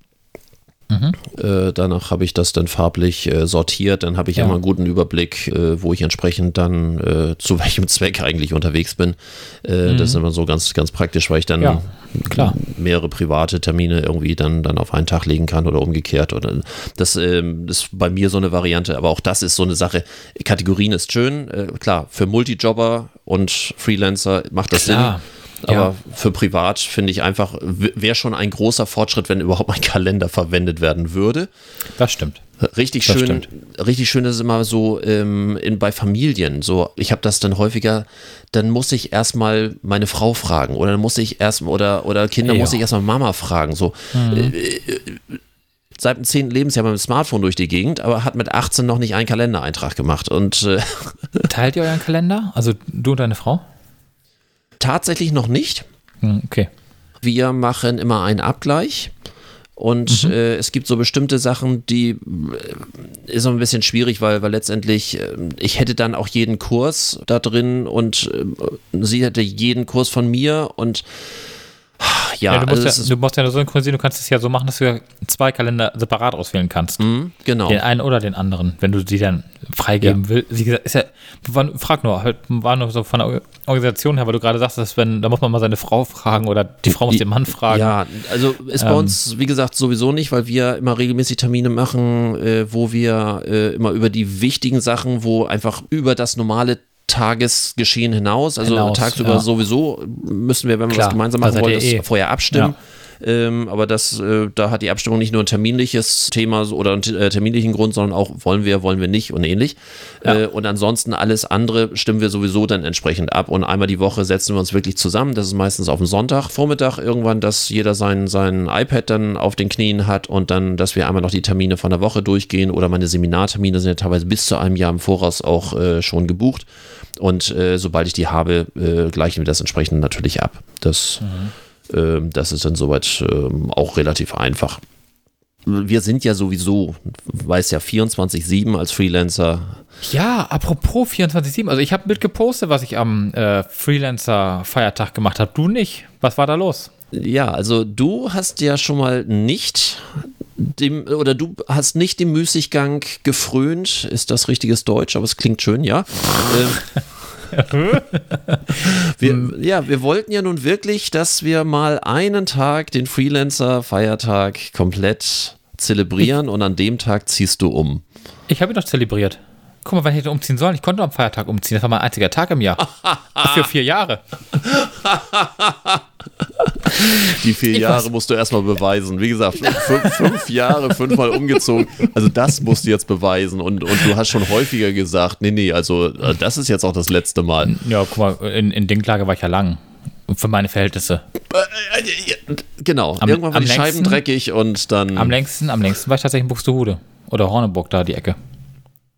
[SPEAKER 4] Äh, danach habe ich das dann farblich äh, sortiert. Dann habe ich
[SPEAKER 5] Ja.
[SPEAKER 4] immer einen guten Überblick, äh, wo ich entsprechend dann äh, zu welchem Zweck eigentlich unterwegs bin. Äh, Das ist immer so ganz, ganz praktisch, weil ich dann
[SPEAKER 5] Mhm. Ja, klar.
[SPEAKER 4] mehrere private Termine irgendwie dann, dann auf einen Tag legen kann oder umgekehrt. Oder das ähm, ist bei mir so eine Variante, aber auch das ist so eine Sache. Kategorien ist schön, klar, für Multijobber und Freelancer macht das
[SPEAKER 5] Klar.
[SPEAKER 4] Sinn. Aber
[SPEAKER 5] Ja.
[SPEAKER 4] für privat finde ich einfach, wäre schon ein großer Fortschritt, wenn überhaupt mein Kalender verwendet werden würde.
[SPEAKER 5] Das stimmt.
[SPEAKER 4] Richtig
[SPEAKER 5] Das
[SPEAKER 4] schön,
[SPEAKER 5] stimmt.
[SPEAKER 4] richtig schön ist immer so ähm, in, bei Familien. So, ich habe das dann häufiger, dann muss ich erstmal meine Frau fragen oder dann muss ich erst oder oder Kinder
[SPEAKER 5] Ja.
[SPEAKER 4] muss ich erstmal Mama fragen. So äh, äh, seit dem 10. Lebensjahr mit dem Smartphone durch die Gegend, aber hat mit 18 noch nicht einen Kalendereintrag gemacht. Und äh,
[SPEAKER 5] Teilt ihr euren Kalender? Also du und deine Frau?
[SPEAKER 4] Tatsächlich noch nicht.
[SPEAKER 5] Hm, Okay.
[SPEAKER 4] Wir machen immer einen Abgleich. Und äh, es gibt so bestimmte Sachen, die äh, ist so ein bisschen schwierig, weil, weil letztendlich äh, ich hätte dann auch jeden Kurs da drin und äh, sie hätte jeden Kurs von mir und ja,
[SPEAKER 5] Ja, du, musst
[SPEAKER 4] also
[SPEAKER 5] ja, du musst ja nur synchronisieren, du kannst es ja so machen, dass du ja zwei Kalender separat auswählen kannst.
[SPEAKER 4] mh, genau.
[SPEAKER 5] Den einen oder den anderen, wenn du sie dann freigeben willst. Wie gesagt, ist ja, frag nur, halt, war nur so von der Organisation her, weil du gerade sagst, dass wenn, da muss man mal seine Frau fragen oder die Frau muss den Mann fragen.
[SPEAKER 4] Ja, also ist bei
[SPEAKER 5] Ähm.
[SPEAKER 4] uns, wie gesagt, sowieso nicht, weil wir immer regelmäßig Termine machen, äh, wo wir äh, immer über die wichtigen Sachen, wo einfach über das normale Tagesgeschehen hinaus, also
[SPEAKER 5] Hinaus,
[SPEAKER 4] tagsüber
[SPEAKER 5] ja.
[SPEAKER 4] sowieso müssen wir, wenn wir
[SPEAKER 5] Klar,
[SPEAKER 4] was gemeinsam machen wollen, das
[SPEAKER 5] eh.
[SPEAKER 4] vorher abstimmen. Ähm, aber das, äh, da hat die Abstimmung nicht nur ein terminliches Thema oder einen äh, terminlichen Grund, sondern auch wollen wir, wollen wir nicht und ähnlich.
[SPEAKER 5] Ja.
[SPEAKER 4] Äh, und ansonsten alles andere stimmen wir sowieso dann entsprechend ab. Und einmal die Woche setzen wir uns wirklich zusammen. Das ist meistens auf dem Sonntag, Vormittag irgendwann, dass jeder sein, sein iPad dann auf den Knien hat und dann, dass wir einmal noch die Termine von der Woche durchgehen oder meine Seminartermine sind ja teilweise bis zu einem Jahr im Voraus auch äh, schon gebucht. Und äh, sobald ich die habe, gleichen wir das entsprechend natürlich ab. Das, ähm, das ist dann soweit ähm, auch relativ einfach. Wir sind ja sowieso, weiß ja, 24-7 als Freelancer.
[SPEAKER 5] Ja, apropos 24-7, also ich habe mit gepostet, was ich am äh, Freelancer-Feiertag gemacht habe. Du nicht. Was war da los?
[SPEAKER 4] Ja, also du hast ja schon mal nicht dem, oder du hast nicht dem Müßiggang gefrönt, ist das richtiges Deutsch, aber es klingt schön, ja. ähm, wir, ja, wir wollten ja nun wirklich, dass wir mal einen Tag, den Freelancer-Feiertag, komplett zelebrieren und an dem Tag ziehst du um.
[SPEAKER 5] Ich habe ihn doch zelebriert. Guck mal, wann ich hätte umziehen sollen. Ich konnte am Feiertag umziehen. Das war mein einziger Tag im Jahr. Für vier Jahre.
[SPEAKER 4] Die vier
[SPEAKER 5] Ich
[SPEAKER 4] Jahre
[SPEAKER 5] weiß.
[SPEAKER 4] musst du erstmal beweisen. Wie gesagt, fünf, fünf Jahre, fünfmal umgezogen. Also das musst du jetzt beweisen. Und, und du hast schon häufiger gesagt, nee, nee, also äh, das ist jetzt auch das letzte Mal.
[SPEAKER 5] Ja, guck mal, in, in Dinklage war ich ja lang. Für meine Verhältnisse.
[SPEAKER 4] Genau,
[SPEAKER 5] Am-
[SPEAKER 4] irgendwann waren die Scheiben
[SPEAKER 5] längsten-
[SPEAKER 4] dreckig und dann...
[SPEAKER 5] Am längsten, am längsten war ich tatsächlich in Buxtehude. Oder Horneburg, da die Ecke.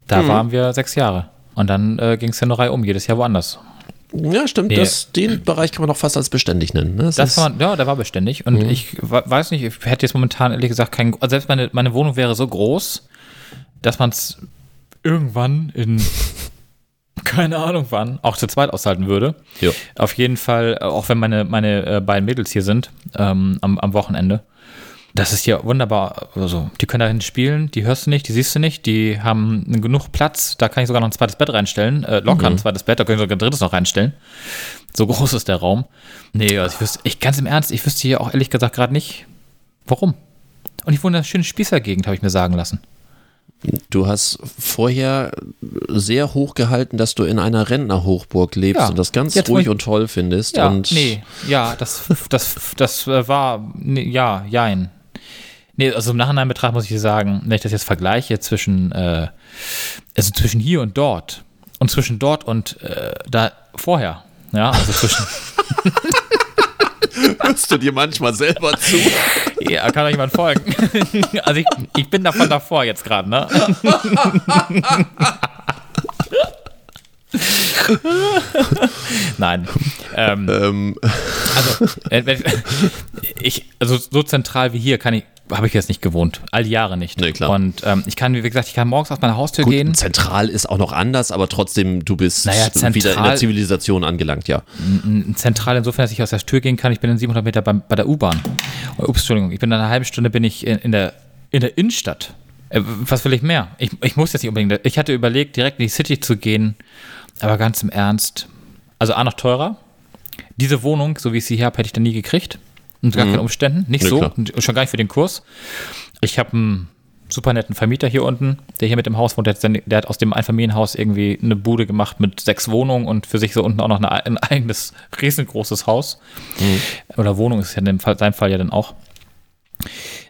[SPEAKER 5] Da
[SPEAKER 4] Hm.
[SPEAKER 5] waren wir sechs Jahre. Und dann äh, ging es ja Reihe um, jedes Jahr woanders.
[SPEAKER 4] ja, stimmt,
[SPEAKER 5] Nee.
[SPEAKER 4] das, den Bereich kann man doch fast als beständig nennen. Ne?
[SPEAKER 5] Das
[SPEAKER 4] ist-
[SPEAKER 5] war, ja, der war beständig. Und ich we- weiß nicht, ich hätte jetzt momentan ehrlich gesagt keinen. Also selbst meine, meine Wohnung wäre so groß, dass man es irgendwann in keine Ahnung wann auch zu zweit aushalten würde.
[SPEAKER 4] Ja.
[SPEAKER 5] Auf jeden Fall, äh, auch wenn meine, meine äh, beiden Mädels hier sind ähm, am, am Wochenende. Das ist hier wunderbar. Also, die können dahin spielen, die hörst du nicht, die siehst du nicht, die haben genug Platz, da kann ich sogar noch ein zweites Bett reinstellen. Äh, locker ein zweites Bett, da können ich sogar ein drittes noch reinstellen. So groß ist der Raum. Nee, also ich wüsste, ich ganz im Ernst, ich wüsste hier auch ehrlich gesagt gerade nicht, warum. Und ich wohne in einer schönen Spießergegend, habe ich mir sagen lassen.
[SPEAKER 4] Du hast vorher sehr hoch gehalten, dass du in einer Rentnerhochburg lebst
[SPEAKER 5] Ja.
[SPEAKER 4] und das ganz ruhig
[SPEAKER 5] ich-
[SPEAKER 4] und toll findest.
[SPEAKER 5] Ja,
[SPEAKER 4] und
[SPEAKER 5] nee, ja, das, das, das war, nee, ja, jein. Nee, also im Nachhinein betrachtet muss ich dir sagen, wenn ich das jetzt vergleiche zwischen, äh, also zwischen hier und dort und zwischen dort und äh, da vorher, ja, also zwischen,
[SPEAKER 4] hörst du dir manchmal selber zu.
[SPEAKER 5] ja, kann euch jemand folgen. Also ich, ich bin davon davor jetzt gerade, ne? Nein. Ähm,
[SPEAKER 4] Ähm,
[SPEAKER 5] Also, wenn- ich, also so zentral wie hier kann ich, habe ich jetzt nicht gewohnt. All die Jahre nicht.
[SPEAKER 4] Nee, klar.
[SPEAKER 5] Und ähm, ich kann, wie gesagt, ich kann morgens aus meiner Haustür
[SPEAKER 4] gut,
[SPEAKER 5] gehen.
[SPEAKER 4] zentral ist auch noch anders, aber trotzdem, du bist
[SPEAKER 5] Naja,
[SPEAKER 4] wieder in der
[SPEAKER 5] zentral-
[SPEAKER 4] Zivilisation angelangt, ja.
[SPEAKER 5] Zentral insofern, dass ich aus der Tür gehen kann. Ich bin in 700 Meter beim, bei der U-Bahn. Oh, Ups, Entschuldigung. Ich bin in einer halben Stunde bin ich in, in der in der Innenstadt. Äh, was will ich mehr? Ich, ich muss jetzt nicht unbedingt. Ich hatte überlegt, direkt in die City zu gehen, aber ganz im Ernst. Also A noch teurer. Diese Wohnung, so wie ich sie hier habe, hätte ich dann nie gekriegt. Unter gar
[SPEAKER 4] Mhm.
[SPEAKER 5] keinen Umständen. Nicht
[SPEAKER 4] Nee,
[SPEAKER 5] so.
[SPEAKER 4] klar.
[SPEAKER 5] Und schon gar nicht für den Kurs. Ich habe einen super netten Vermieter hier unten, der hier mit dem Haus wohnt. Der hat, der hat aus dem Einfamilienhaus irgendwie eine Bude gemacht mit sechs Wohnungen und für sich so unten auch noch eine, ein eigenes, riesengroßes Haus. Oder Wohnung ist ja in dem Fall, seinem Fall ja dann auch.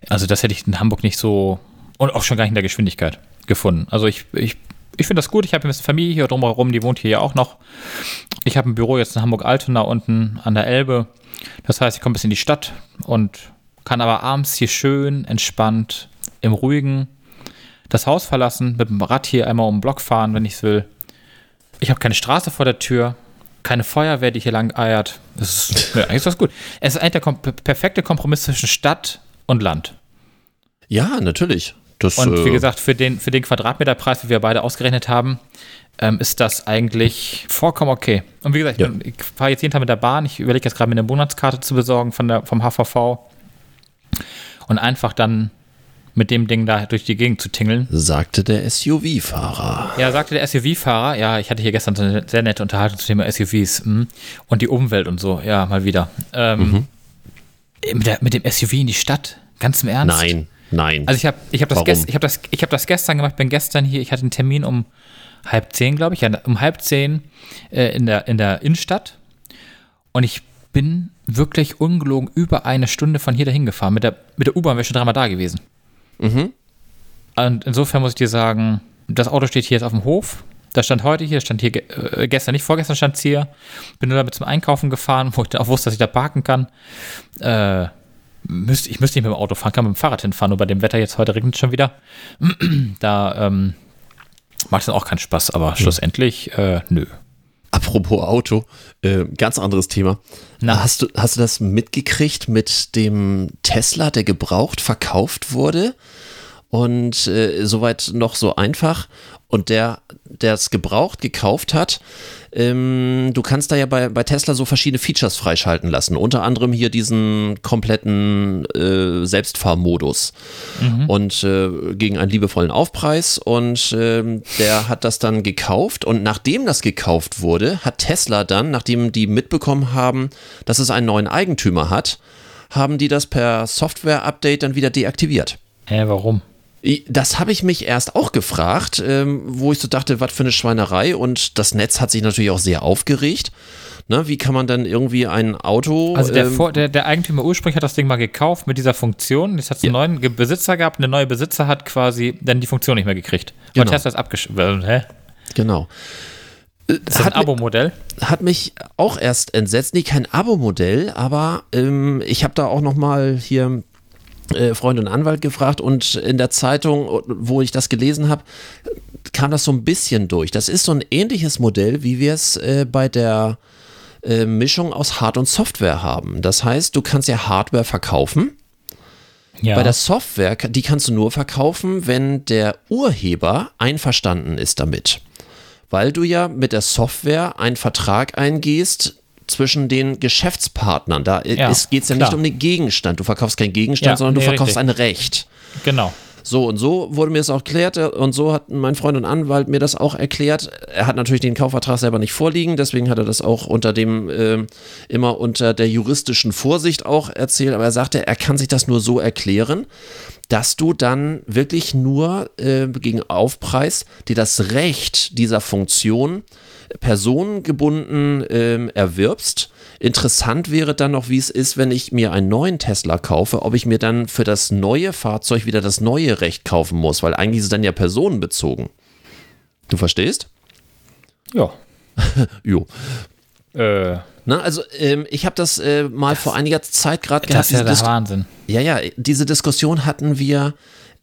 [SPEAKER 5] Also das hätte ich in Hamburg nicht so und auch schon gar nicht in der Geschwindigkeit gefunden. Also ich, ich, ich finde das gut. Ich habe ein bisschen Familie hier drumherum, die wohnt hier ja auch noch. Ich habe ein Büro jetzt in Hamburg-Altona unten an der Elbe. Das heißt, ich komme bis in die Stadt und kann aber abends hier schön entspannt im Ruhigen das Haus verlassen, mit dem Rad hier einmal um den Block fahren, wenn ich es will. Ich habe keine Straße vor der Tür, keine Feuerwehr, die hier lang eiert. Das ist, ja, eigentlich ist das gut. Es ist eigentlich der kom perfekte Kompromiss zwischen Stadt und Land.
[SPEAKER 4] Ja, natürlich. Das,
[SPEAKER 5] Und wie
[SPEAKER 4] äh,
[SPEAKER 5] gesagt, für den, für den Quadratmeterpreis, wie wir beide ausgerechnet haben, ähm, ist das eigentlich vollkommen okay. Und wie gesagt,
[SPEAKER 4] Ja.
[SPEAKER 5] ich, ich fahre jetzt jeden Tag mit der Bahn. Ich überlege jetzt gerade, mir eine Monatskarte zu besorgen von der, vom HVV. Und einfach dann mit dem Ding da durch die Gegend zu tingeln.
[SPEAKER 4] sagte der SUV-Fahrer.
[SPEAKER 5] Ja, sagte der SUV-Fahrer. Ja, ich hatte hier gestern so eine sehr nette Unterhaltung zum Thema SUVs hm. und die Umwelt und so. Ja, mal wieder. Ähm, mit, der, mit dem SUV in die Stadt? Ganz im Ernst?
[SPEAKER 4] Nein, nein.
[SPEAKER 5] Also ich habe ich hab das, gest, ich hab das, ich hab das gestern gemacht, bin gestern hier, ich hatte einen Termin um halb zehn, glaube ich, um halb zehn äh, in, der, in der Innenstadt und ich bin wirklich ungelogen über eine Stunde von hier dahin gefahren. Mit der, mit der U-Bahn wäre ich schon dreimal da gewesen.
[SPEAKER 4] Mhm.
[SPEAKER 5] Und insofern muss ich dir sagen, das Auto steht hier jetzt auf dem Hof. Das stand heute hier, stand hier äh, gestern, nicht vorgestern stand es hier. Bin nur damit zum Einkaufen gefahren, wo ich dann auch wusste, dass ich da parken kann. Äh, müsst, ich müsste nicht mit dem Auto fahren, kann mit dem Fahrrad hinfahren, nur bei dem Wetter jetzt heute regnet es schon wieder. da ähm, macht es dann auch keinen Spaß, aber schlussendlich, äh, nö.
[SPEAKER 4] Apropos Auto, äh, ganz anderes Thema.
[SPEAKER 5] Na.
[SPEAKER 4] Hast, du, hast du das mitgekriegt mit dem Tesla, der gebraucht verkauft wurde? Und äh, soweit noch so einfach. Und der, der es gebraucht gekauft hat, ähm, du kannst da ja bei, bei Tesla so verschiedene Features freischalten lassen. Unter anderem hier diesen kompletten äh, Selbstfahrmodus. Und äh, gegen einen liebevollen Aufpreis. Und ähm, der hat das dann gekauft. Und nachdem das gekauft wurde, hat Tesla dann, nachdem die mitbekommen haben, dass es einen neuen Eigentümer hat, haben die das per Software-Update dann wieder deaktiviert.
[SPEAKER 5] Hä, warum?
[SPEAKER 4] Das habe ich mich erst auch gefragt, ähm, wo ich so dachte, was für eine Schweinerei. Und das Netz hat sich natürlich auch sehr aufgeregt. Ne, wie kann man dann irgendwie ein Auto.
[SPEAKER 5] Also der,
[SPEAKER 4] ähm,
[SPEAKER 5] Vor der, der Eigentümer ursprünglich hat das Ding mal gekauft mit dieser Funktion. Jetzt hat es einen neuen Besitzer gehabt. Der neue Besitzer hat quasi dann die Funktion nicht mehr gekriegt.
[SPEAKER 4] Genau.
[SPEAKER 5] Und Tesla ist abgeschlossen. Hä?
[SPEAKER 4] genau. Äh,
[SPEAKER 5] Ist das ein
[SPEAKER 4] hat mi-
[SPEAKER 5] Abo-Modell?
[SPEAKER 4] hat mich auch erst entsetzt. Nee, kein Abo-Modell, aber ähm, ich habe da auch noch mal hier äh, Freund und Anwalt gefragt und in der Zeitung, wo ich das gelesen habe, kam das so ein bisschen durch. Das ist so ein ähnliches Modell, wie wir es äh, bei der äh, Mischung aus Hard- und Software haben. Das heißt, du kannst ja Hardware verkaufen.
[SPEAKER 5] Ja.
[SPEAKER 4] Bei der Software, die kannst du nur verkaufen, wenn der Urheber einverstanden ist damit. Weil du ja mit der Software einen Vertrag eingehst zwischen den Geschäftspartnern. Da
[SPEAKER 5] Ja,
[SPEAKER 4] geht es ja nicht
[SPEAKER 5] klar.
[SPEAKER 4] um den Gegenstand. Du verkaufst keinen Gegenstand,
[SPEAKER 5] Ja,
[SPEAKER 4] sondern du
[SPEAKER 5] nee,
[SPEAKER 4] verkaufst
[SPEAKER 5] richtig.
[SPEAKER 4] ein Recht.
[SPEAKER 5] genau.
[SPEAKER 4] So und so wurde mir das auch erklärt und so hat mein Freund und Anwalt mir das auch erklärt. Er hat natürlich den Kaufvertrag selber nicht vorliegen, deswegen hat er das auch unter dem ähm, immer unter der juristischen Vorsicht auch erzählt, aber er sagte, er kann sich das nur so erklären, dass du dann wirklich nur äh, gegen Aufpreis dir das Recht dieser Funktion personengebunden ähm, erwirbst. Interessant wäre dann noch, wie es ist, wenn ich mir einen neuen Tesla kaufe, ob ich mir dann für das neue Fahrzeug wieder das neue Recht kaufen muss, weil eigentlich ist es dann ja personenbezogen. Du verstehst?
[SPEAKER 5] Ja.
[SPEAKER 4] Jo.
[SPEAKER 5] Äh,
[SPEAKER 4] Na, also ähm, ich habe das äh, mal vor einiger Zeit gerade
[SPEAKER 5] das
[SPEAKER 4] gehabt.
[SPEAKER 5] ist ja der Wahnsinn.
[SPEAKER 4] Ja, ja, diese Diskussion hatten wir.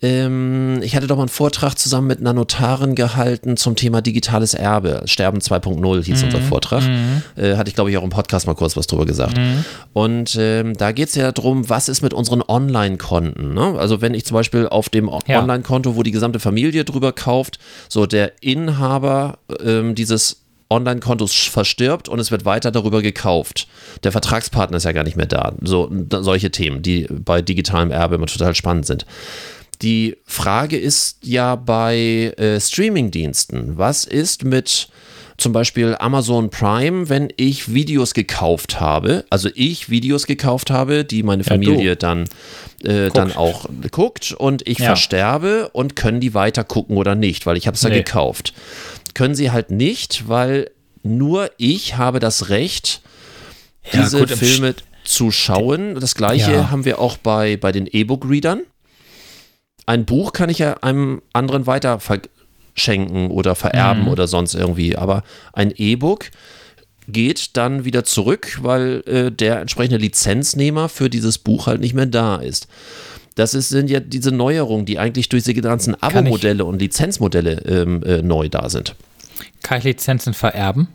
[SPEAKER 4] Ähm, ich hatte doch mal einen Vortrag zusammen mit einer Notarin gehalten zum Thema digitales Erbe. Sterben 2.0 hieß unser Vortrag. Äh, hatte ich, glaube ich, auch im Podcast mal kurz was drüber gesagt. Und ähm, da geht es ja darum, was ist mit unseren Online-Konten. Ne? Also, wenn ich zum Beispiel auf dem
[SPEAKER 5] Ja.
[SPEAKER 4] Online-Konto, wo die gesamte Familie drüber kauft, so der Inhaber ähm, dieses Online-Kontos verstirbt und es wird weiter darüber gekauft. Der Vertragspartner ist ja gar nicht mehr da. So da- solche Themen, die bei digitalem Erbe immer total spannend sind. Die Frage ist ja bei äh, Streamingdiensten, was ist mit zum Beispiel Amazon Prime, wenn ich Videos gekauft habe, also ich Videos gekauft habe, die meine Familie dann, äh, dann auch guckt und ich
[SPEAKER 5] Ja.
[SPEAKER 4] versterbe und können die weiter gucken oder nicht, weil ich habe es ja
[SPEAKER 5] Nee.
[SPEAKER 4] gekauft. Können sie halt nicht, weil nur ich habe das Recht,
[SPEAKER 5] Ja,
[SPEAKER 4] diese
[SPEAKER 5] gut, im
[SPEAKER 4] Filme zu schauen. Das gleiche
[SPEAKER 5] Ja.
[SPEAKER 4] haben wir auch bei, bei den E-Book-Readern. Ein Buch kann ich ja einem anderen weiter verschenken oder vererben
[SPEAKER 5] Mhm.
[SPEAKER 4] oder sonst irgendwie. Aber ein E-Book geht dann wieder zurück, weil äh, der entsprechende Lizenznehmer für dieses Buch halt nicht mehr da ist. Das ist, sind ja diese Neuerungen, die eigentlich durch diese ganzen Abo-Modelle und Lizenzmodelle ähm, äh, neu da sind.
[SPEAKER 5] Kann ich Lizenzen vererben?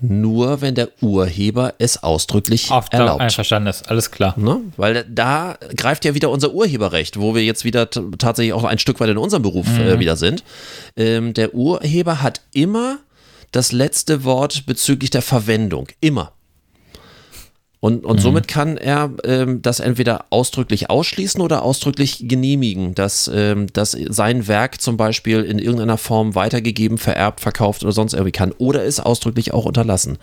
[SPEAKER 4] Nur wenn der Urheber es ausdrücklich
[SPEAKER 5] Auf
[SPEAKER 4] erlaubt.
[SPEAKER 5] einverstanden ist, alles klar.
[SPEAKER 4] Ne? Weil da greift ja wieder unser Urheberrecht, wo wir jetzt wieder tatsächlich auch ein Stück weit in unserem Beruf äh, wieder sind. Ähm, der Urheber hat immer das letzte Wort bezüglich der Verwendung. Immer. Und, und somit kann er ähm, das entweder ausdrücklich ausschließen oder ausdrücklich genehmigen, dass, ähm, dass sein Werk zum Beispiel in irgendeiner Form weitergegeben, vererbt, verkauft oder sonst irgendwie kann. Oder es ausdrücklich auch unterlassen.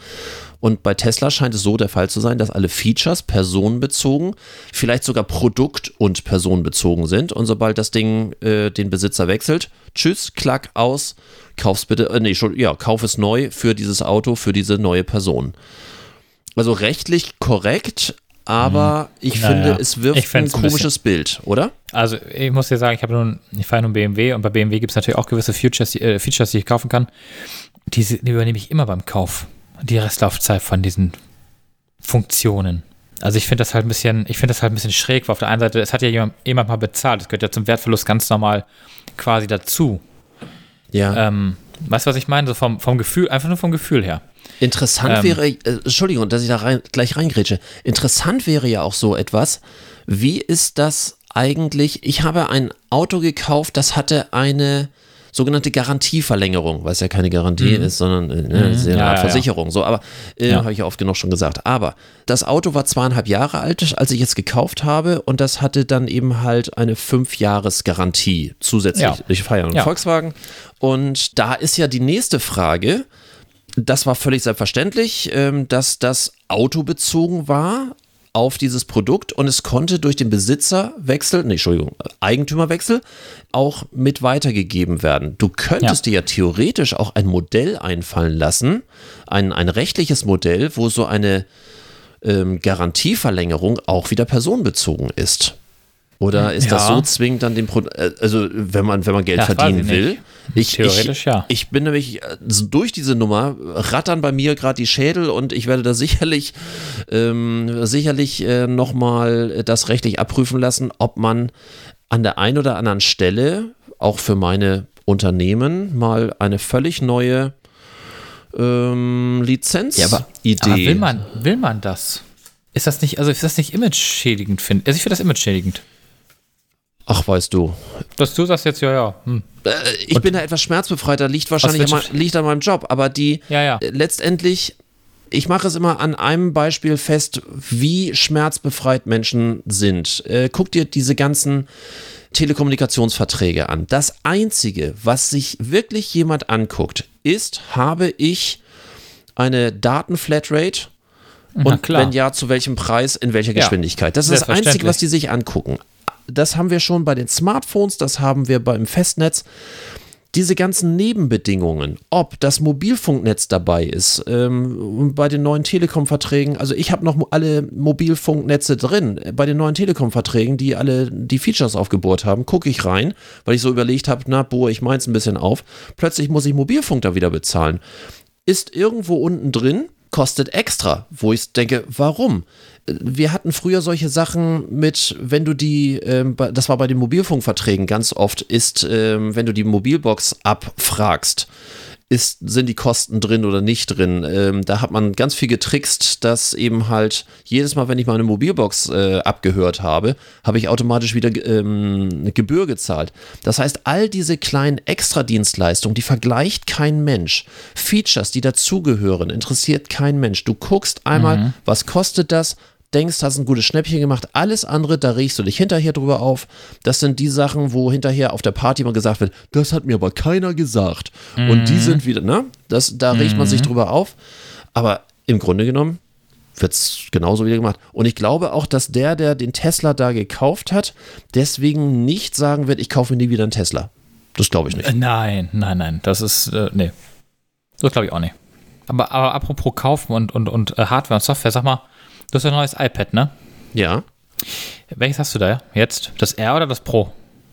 [SPEAKER 4] Und bei Tesla scheint es so der Fall zu sein, dass alle Features personenbezogen, vielleicht sogar produkt- und personenbezogen sind. Und sobald das Ding äh, den Besitzer wechselt, tschüss, klack, aus, kauf's bitte, äh, nee, schon, ja, kauf es neu für dieses Auto, für diese neue Person. Also rechtlich korrekt, aber ich
[SPEAKER 5] Ja,
[SPEAKER 4] finde, es wirft ein
[SPEAKER 5] fänd's ein
[SPEAKER 4] komisches Bild, oder?
[SPEAKER 5] Also ich muss dir sagen, ich habe nun, ich fahre nun BMW und bei BMW gibt es natürlich auch gewisse Features, die, äh, Features, die ich kaufen kann. Diese die übernehme ich immer beim Kauf. Die Restlaufzeit von diesen Funktionen. Also ich finde das halt ein bisschen, ich finde das halt ein bisschen schräg, weil auf der einen Seite, es hat ja jemand, jemand mal bezahlt, das gehört ja zum Wertverlust ganz normal quasi dazu.
[SPEAKER 4] Ja.
[SPEAKER 5] Ähm, weißt du, was ich meine? So vom, vom Gefühl, einfach nur vom Gefühl her.
[SPEAKER 4] Interessant
[SPEAKER 5] Ähm.
[SPEAKER 4] wäre, äh, Entschuldigung, dass ich da rein, gleich reingrätsche. Interessant wäre ja auch so etwas, wie ist das eigentlich? Ich habe ein Auto gekauft, das hatte eine sogenannte Garantieverlängerung, was ja keine Garantie ist, sondern äh, ne, das ist ja eine
[SPEAKER 5] Mhm. Ja,
[SPEAKER 4] Art
[SPEAKER 5] ja, ja.
[SPEAKER 4] Versicherung. So, aber äh,
[SPEAKER 5] Ja.
[SPEAKER 4] habe ich ja oft genug schon gesagt. Aber das Auto war zweieinhalb Jahre alt, als ich es gekauft habe, und das hatte dann eben halt eine Fünf-Jahres-Garantie zusätzlich.
[SPEAKER 5] Ja.
[SPEAKER 4] Ich ja einen
[SPEAKER 5] Ja.
[SPEAKER 4] Volkswagen. Und da ist ja die nächste Frage, das war völlig selbstverständlich, ähm, dass das Auto bezogen war auf dieses Produkt und es konnte durch den Besitzerwechsel, nee, Entschuldigung, Eigentümerwechsel auch mit weitergegeben werden. Du könntest dir ja theoretisch auch ein Modell einfallen lassen, ein, ein rechtliches Modell, wo so eine ähm, Garantieverlängerung auch wieder personenbezogen ist. Oder ist das
[SPEAKER 5] Ja.
[SPEAKER 4] so zwingend dann dem Pro äh, also wenn man wenn man Geld
[SPEAKER 5] Ja,
[SPEAKER 4] verdienen
[SPEAKER 5] ich
[SPEAKER 4] will? Ich,
[SPEAKER 5] Theoretisch
[SPEAKER 4] ich,
[SPEAKER 5] ja.
[SPEAKER 4] Ich bin nämlich äh, durch diese Nummer rattern bei mir gerade die Schädel und ich werde da sicherlich ähm, sicherlich äh, noch mal das rechtlich abprüfen lassen, ob man an der einen oder anderen Stelle auch für meine Unternehmen mal eine völlig neue ähm, Lizenz
[SPEAKER 5] aber,
[SPEAKER 4] Idee.
[SPEAKER 5] aber will man, will man das? Ist das nicht, also ist das nicht image-schädigend, finde Also ich finde das image-schädigend.
[SPEAKER 4] Ach, weißt du,
[SPEAKER 5] Dass du sagst jetzt, ja, ja. Hm.
[SPEAKER 4] Äh, ich bin da etwas schmerzbefreiter, liegt wahrscheinlich an, liegt an meinem Job, aber die
[SPEAKER 5] Ja, ja.
[SPEAKER 4] äh, letztendlich, ich mache es immer an einem Beispiel fest, wie schmerzbefreit Menschen sind. Äh, guck dir diese ganzen Telekommunikationsverträge an. Das Einzige, was sich wirklich jemand anguckt, ist, habe ich eine Datenflatrate und
[SPEAKER 5] klar.
[SPEAKER 4] wenn ja, zu welchem Preis, in welcher
[SPEAKER 5] Ja,
[SPEAKER 4] Geschwindigkeit. Das ist das Einzige, was die sich angucken. Das haben wir schon bei den Smartphones, das haben wir beim Festnetz. Diese ganzen Nebenbedingungen, ob das Mobilfunknetz dabei ist, ähm, bei den neuen Telekom-Verträgen, also ich habe noch alle Mobilfunknetze drin, bei den neuen Telekom-Verträgen, die alle die Features aufgebohrt haben, gucke ich rein, weil ich so überlegt habe, na, bohre ich meins ein bisschen auf. Plötzlich muss ich Mobilfunk da wieder bezahlen ist irgendwo unten drin, kostet extra, wo ich denke, warum? Wir hatten früher solche Sachen mit, wenn du die, ähm, das war bei den Mobilfunkverträgen ganz oft, ist, ähm, wenn du die Mobilbox abfragst, ist, sind die Kosten drin oder nicht drin. Ähm, da hat man ganz viel getrickst, dass eben halt jedes Mal, wenn ich meine Mobilbox äh, abgehört habe, habe ich automatisch wieder ähm, eine Gebühr gezahlt. Das heißt, all diese kleinen Extradienstleistungen, die vergleicht kein Mensch. Features, die dazugehören, interessiert kein Mensch. Du guckst einmal, was kostet das? Denkst, hast ein gutes Schnäppchen gemacht. Alles andere, da regst du dich hinterher drüber auf. Das sind die Sachen, wo hinterher auf der Party mal gesagt wird, das hat mir aber keiner gesagt. Und die sind wieder, ne? Das, da regt man sich drüber auf. Aber im Grunde genommen wird es genauso wieder gemacht. Und ich glaube auch, dass der, der den Tesla da gekauft hat, deswegen nicht sagen wird, ich kaufe nie wieder einen Tesla. Das glaube ich nicht.
[SPEAKER 5] Äh, Nein, nein, nein. Das ist, äh, nee. Das glaube ich auch nicht. Aber, aber apropos Kaufen und, und, und äh, Hardware und Software, sag mal, du hast ja ein neues iPad, ne?
[SPEAKER 4] Ja.
[SPEAKER 5] Welches hast du da jetzt? Das R oder das Pro?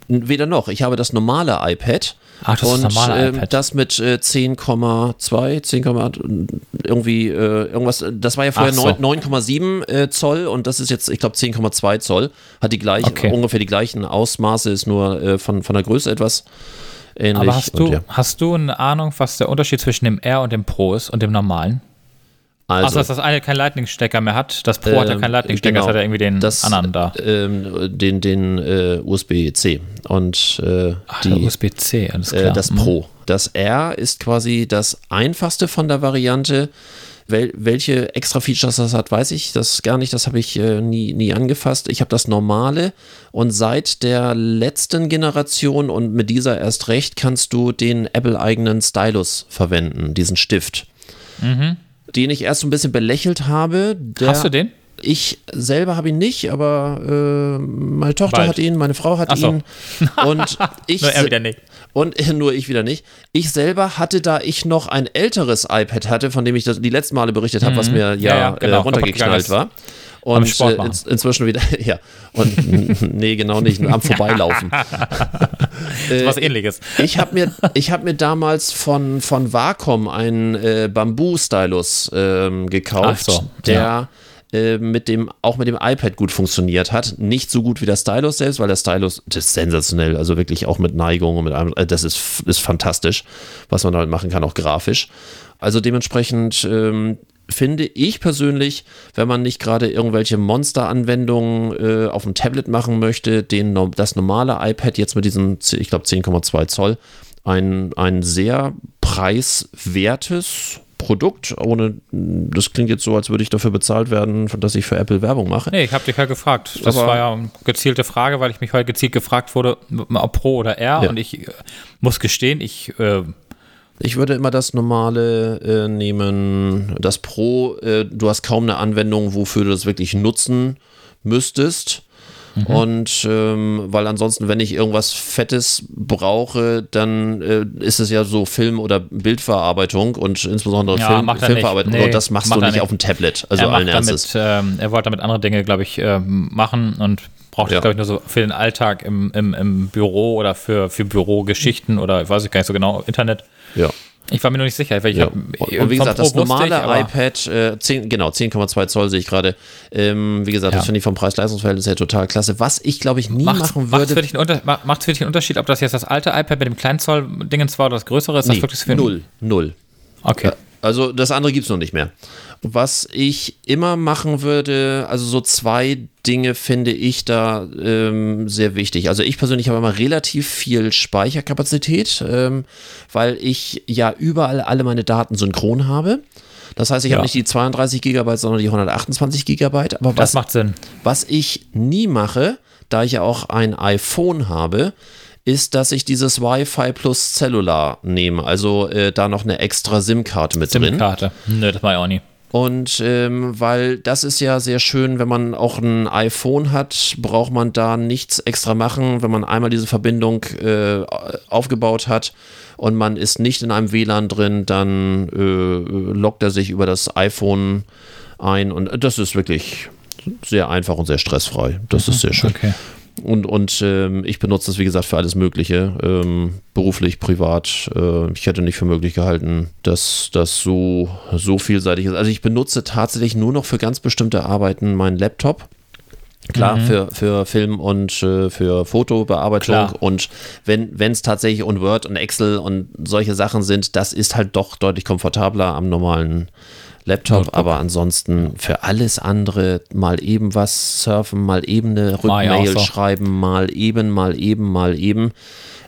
[SPEAKER 4] Weder noch. Ich habe das normale iPad.
[SPEAKER 5] Ach, das ist
[SPEAKER 4] und
[SPEAKER 5] das normale
[SPEAKER 4] ähm,
[SPEAKER 5] iPad.
[SPEAKER 4] das mit äh, 10,2, 10, irgendwie äh, irgendwas. Das war ja vorher
[SPEAKER 5] so.
[SPEAKER 4] 9 9,7 äh, Zoll und das ist jetzt, ich glaube, 10,2 Zoll. Hat die gleichen,
[SPEAKER 5] Okay.
[SPEAKER 4] ungefähr die gleichen Ausmaße, ist nur äh, von, von der Größe etwas ähnlich.
[SPEAKER 5] Aber hast
[SPEAKER 4] und
[SPEAKER 5] du,
[SPEAKER 4] ja.
[SPEAKER 5] hast du eine Ahnung, was der Unterschied zwischen dem R und dem Pro ist und dem normalen? Also,
[SPEAKER 4] Also,
[SPEAKER 5] dass das eine keinen Lightning-Stecker mehr hat. Das Pro hat ja
[SPEAKER 4] Ähm,
[SPEAKER 5] keinen Lightning-Stecker,
[SPEAKER 4] genau.
[SPEAKER 5] das hat ja irgendwie den
[SPEAKER 4] das,
[SPEAKER 5] anderen da.
[SPEAKER 4] Ähm, den den äh, USB-C und äh,
[SPEAKER 5] Ach,
[SPEAKER 4] die,
[SPEAKER 5] USB-C, alles klar.
[SPEAKER 4] äh, das
[SPEAKER 5] Mhm.
[SPEAKER 4] Pro. Das R ist quasi das einfachste von der Variante. Wel welche extra Features das hat, weiß ich das gar nicht. Das habe ich äh, nie, nie angefasst. Ich habe das normale und seit der letzten Generation und mit dieser erst recht kannst du den Apple-eigenen Stylus verwenden, diesen Stift. Den ich erst so ein bisschen belächelt habe. Der,
[SPEAKER 5] Mhm. Hast du den?
[SPEAKER 4] Ich selber habe ihn nicht, aber äh, meine Tochter
[SPEAKER 5] Bald.
[SPEAKER 4] hat ihn, meine Frau hat
[SPEAKER 5] so.
[SPEAKER 4] ihn und ich
[SPEAKER 5] Nur er wieder nicht.
[SPEAKER 4] und äh, nur ich wieder nicht. Ich selber hatte, da ich noch ein älteres iPad hatte, von dem ich das die letzten Male berichtet habe, was mir ja,
[SPEAKER 5] Mhm. Ja, ja, genau,
[SPEAKER 4] äh, runtergeknallt
[SPEAKER 5] kaputt
[SPEAKER 4] war.
[SPEAKER 5] Beim
[SPEAKER 4] Und
[SPEAKER 5] Sport
[SPEAKER 4] äh,
[SPEAKER 5] machen.
[SPEAKER 4] ins, inzwischen wieder, ja. Und nee, genau nicht, am Vorbeilaufen.
[SPEAKER 5] Ist was ähnliches.
[SPEAKER 4] Ich habe mir, ich hab mir damals von, von Wacom einen äh, Bamboo-Stylus ähm, gekauft,
[SPEAKER 5] so,
[SPEAKER 4] der äh, mit dem, auch mit dem iPad gut funktioniert hat. Nicht so gut wie der Stylus selbst, weil der Stylus, das ist sensationell, also wirklich auch mit Neigung und mit allem, äh, das ist, ist fantastisch, was man damit machen kann, auch grafisch. Also dementsprechend ähm, finde ich persönlich, wenn man nicht gerade irgendwelche Monster-Anwendungen äh, auf dem Tablet machen möchte, den, das normale iPad jetzt mit diesem, ich glaube 10,2 Zoll, ein, ein sehr preiswertes Produkt, ohne, das klingt jetzt so, als würde ich dafür bezahlt werden, dass ich für Apple Werbung mache.
[SPEAKER 5] Nee, ich habe dich ja gefragt. Das
[SPEAKER 4] Aber-
[SPEAKER 5] war ja eine gezielte Frage, weil ich mich heute gezielt gefragt wurde, ob Pro oder R.
[SPEAKER 4] Ja.
[SPEAKER 5] Und ich äh, muss gestehen, ich äh,
[SPEAKER 4] Ich würde immer das normale äh, nehmen, das Pro. Äh, du hast kaum eine Anwendung, wofür du das wirklich nutzen müsstest. Und ähm, weil ansonsten, wenn ich irgendwas Fettes brauche, dann äh, ist es ja so Film- oder Bildverarbeitung und insbesondere
[SPEAKER 5] Ja,
[SPEAKER 4] Film,
[SPEAKER 5] er
[SPEAKER 4] Filmverarbeitung.
[SPEAKER 5] Nee,
[SPEAKER 4] und das machst
[SPEAKER 5] macht
[SPEAKER 4] du nicht
[SPEAKER 5] nicht.
[SPEAKER 4] auf dem Tablet. Also
[SPEAKER 5] er,
[SPEAKER 4] allen
[SPEAKER 5] macht
[SPEAKER 4] Ernstes.
[SPEAKER 5] damit, ähm, er wollte damit andere Dinge, glaube ich, ähm, machen und braucht
[SPEAKER 4] Ja.
[SPEAKER 5] das, glaube ich, nur so für den Alltag im, im, im Büro oder für, für Bürogeschichten oder ich weiß ich gar nicht so genau, Internet.
[SPEAKER 4] Ja.
[SPEAKER 5] Ich war mir noch nicht sicher. Weil ich
[SPEAKER 4] Ja.
[SPEAKER 5] hab,
[SPEAKER 4] Und, wie gesagt, das normale
[SPEAKER 5] ich,
[SPEAKER 4] iPad, äh, 10, genau, 10,2 Zoll sehe ich gerade. Ähm, wie gesagt,
[SPEAKER 5] Ja.
[SPEAKER 4] das finde ich vom Preis-Leistungs-Verhältnis her total klasse. Was ich, glaube ich, nie
[SPEAKER 5] Macht's,
[SPEAKER 4] machen würde.
[SPEAKER 5] für dich einen Unter, ma- macht's für dich einen Unterschied, ob das jetzt das alte iPad mit dem kleinen Zoll-Dingens war oder das größere? Ist das
[SPEAKER 4] Nee,
[SPEAKER 5] wirklich für
[SPEAKER 4] null, null.
[SPEAKER 5] Okay.
[SPEAKER 4] Also das andere gibt es noch nicht mehr. Was ich immer machen würde, also so zwei Dinge finde ich da ähm, sehr wichtig. Also ich persönlich habe immer relativ viel Speicherkapazität, ähm, weil ich ja überall alle meine Daten synchron habe. Das heißt, ich habe
[SPEAKER 5] Ja.
[SPEAKER 4] nicht die 32 Gigabyte, sondern die 128 Gigabyte. Aber
[SPEAKER 5] Das
[SPEAKER 4] was,
[SPEAKER 5] macht Sinn.
[SPEAKER 4] was ich nie mache, da ich ja auch ein iPhone habe, ist, dass ich dieses Wi-Fi plus Cellular nehme. Also äh, da noch eine extra SIM-Karte mit drin.
[SPEAKER 5] SIM-Karte. Nö, das war ja auch nie.
[SPEAKER 4] Und ähm, weil das ist ja sehr schön, wenn man auch ein iPhone hat, braucht man da nichts extra machen, wenn man einmal diese Verbindung äh, aufgebaut hat und man ist nicht in einem WLAN drin, dann äh, loggt er sich über das iPhone ein und das ist wirklich sehr einfach und sehr stressfrei. Das ist sehr schön.
[SPEAKER 5] Okay.
[SPEAKER 4] Und, und ähm, ich benutze das, wie gesagt, für alles Mögliche, ähm, beruflich, privat. Äh, ich hätte nicht für möglich gehalten, dass das so, so vielseitig ist. Also ich benutze tatsächlich nur noch für ganz bestimmte Arbeiten meinen Laptop. Klar, für, für Film und äh, für Fotobearbeitung.
[SPEAKER 5] Klar.
[SPEAKER 4] Und wenn es tatsächlich und Word und Excel und solche Sachen sind, das ist halt doch deutlich komfortabler am normalen Laptop.
[SPEAKER 5] Notebook.
[SPEAKER 4] Aber ansonsten für alles andere mal eben was surfen, mal eben eine Rückmail
[SPEAKER 5] so.
[SPEAKER 4] schreiben, mal eben, mal eben, mal eben.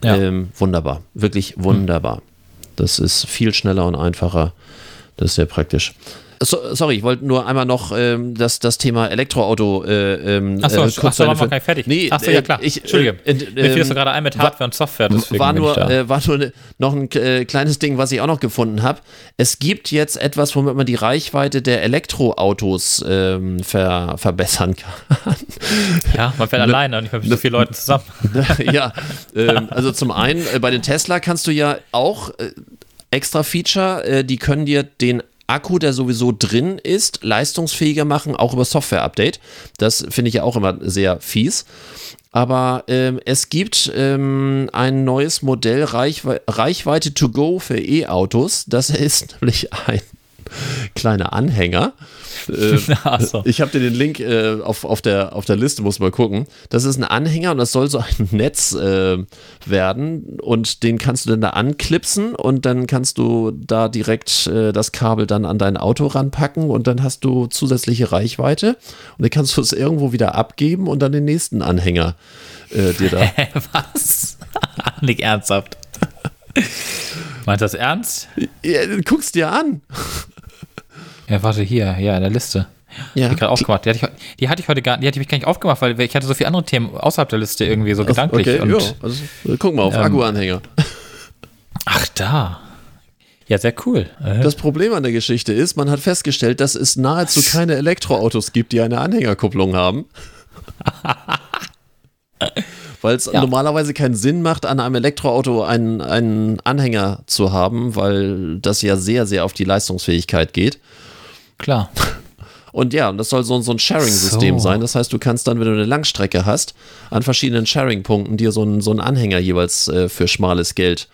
[SPEAKER 5] Ja.
[SPEAKER 4] Ähm, wunderbar, wirklich wunderbar. Das ist viel schneller und einfacher. Das ist sehr praktisch. So, sorry, ich wollte nur einmal noch ähm, das, das Thema Elektroauto. Äh, ähm,
[SPEAKER 5] Achso,
[SPEAKER 4] äh,
[SPEAKER 5] ach,
[SPEAKER 4] kurz
[SPEAKER 5] so, waren wir gar nicht fertig.
[SPEAKER 4] Nee,
[SPEAKER 5] Achso, ja
[SPEAKER 4] äh,
[SPEAKER 5] klar.
[SPEAKER 4] Ich,
[SPEAKER 5] Entschuldige.
[SPEAKER 4] Äh,
[SPEAKER 5] Mir fiel es
[SPEAKER 4] ähm,
[SPEAKER 5] gerade ein mit Hardware und Software.
[SPEAKER 4] War nur, äh, war nur ne, noch ein äh, kleines Ding, was ich auch noch gefunden habe. Es gibt jetzt etwas, womit man die Reichweite der Elektroautos ähm, ver, verbessern kann.
[SPEAKER 5] ja, man fährt alleine und nicht mehr mit so vielen Leuten zusammen.
[SPEAKER 4] ja, ähm, also zum einen, äh, bei den Tesla kannst du ja auch äh, extra Feature, äh, die können dir den Akku, der sowieso drin ist, leistungsfähiger machen, auch über Software-Update. Das finde ich ja auch immer sehr fies. Aber ähm, es gibt ähm, ein neues Modell Reichwe Reichweite to go für E-Autos. Das ist nämlich ein kleiner Anhänger. Äh,
[SPEAKER 5] Achso.
[SPEAKER 4] ich habe dir den Link äh, auf, auf, der, auf der Liste, muss mal gucken. Das ist ein Anhänger und das soll so ein Netz äh, werden und den kannst du dann da anklipsen und dann kannst du da direkt äh, das Kabel dann an dein Auto ranpacken und dann hast du zusätzliche Reichweite und dann kannst du es irgendwo wieder abgeben und dann den nächsten Anhänger äh, dir da.
[SPEAKER 5] Was? Nicht ernsthaft. Meint das ernst?
[SPEAKER 4] ja, guckst dir an.
[SPEAKER 5] Ja, warte, hier, ja, in der Liste.
[SPEAKER 4] Ja.
[SPEAKER 5] Die, gerade aufgemacht. Die, hatte ich, die hatte ich heute gar die hatte ich gar nicht aufgemacht, weil ich hatte so viele andere Themen außerhalb der Liste irgendwie so gedanklich.
[SPEAKER 4] Okay,
[SPEAKER 5] und,
[SPEAKER 4] also, äh, guck mal auf
[SPEAKER 5] Ähm,
[SPEAKER 4] Akkuanhänger.
[SPEAKER 5] Ach, da. Ja, sehr cool. Äh,
[SPEAKER 4] Das Problem an der Geschichte ist, man hat festgestellt, dass es nahezu keine Elektroautos gibt, die eine Anhängerkupplung haben. Weil es
[SPEAKER 5] Ja.
[SPEAKER 4] normalerweise keinen Sinn macht, an einem Elektroauto einen, einen Anhänger zu haben, weil das ja sehr, sehr auf die Leistungsfähigkeit geht.
[SPEAKER 5] Klar.
[SPEAKER 4] Und ja, und das soll so, so ein Sharing-System
[SPEAKER 5] So.
[SPEAKER 4] sein. Das heißt, du kannst dann, wenn du eine Langstrecke hast, an verschiedenen Sharing-Punkten dir so einen, so einen Anhänger jeweils äh, für schmales Geld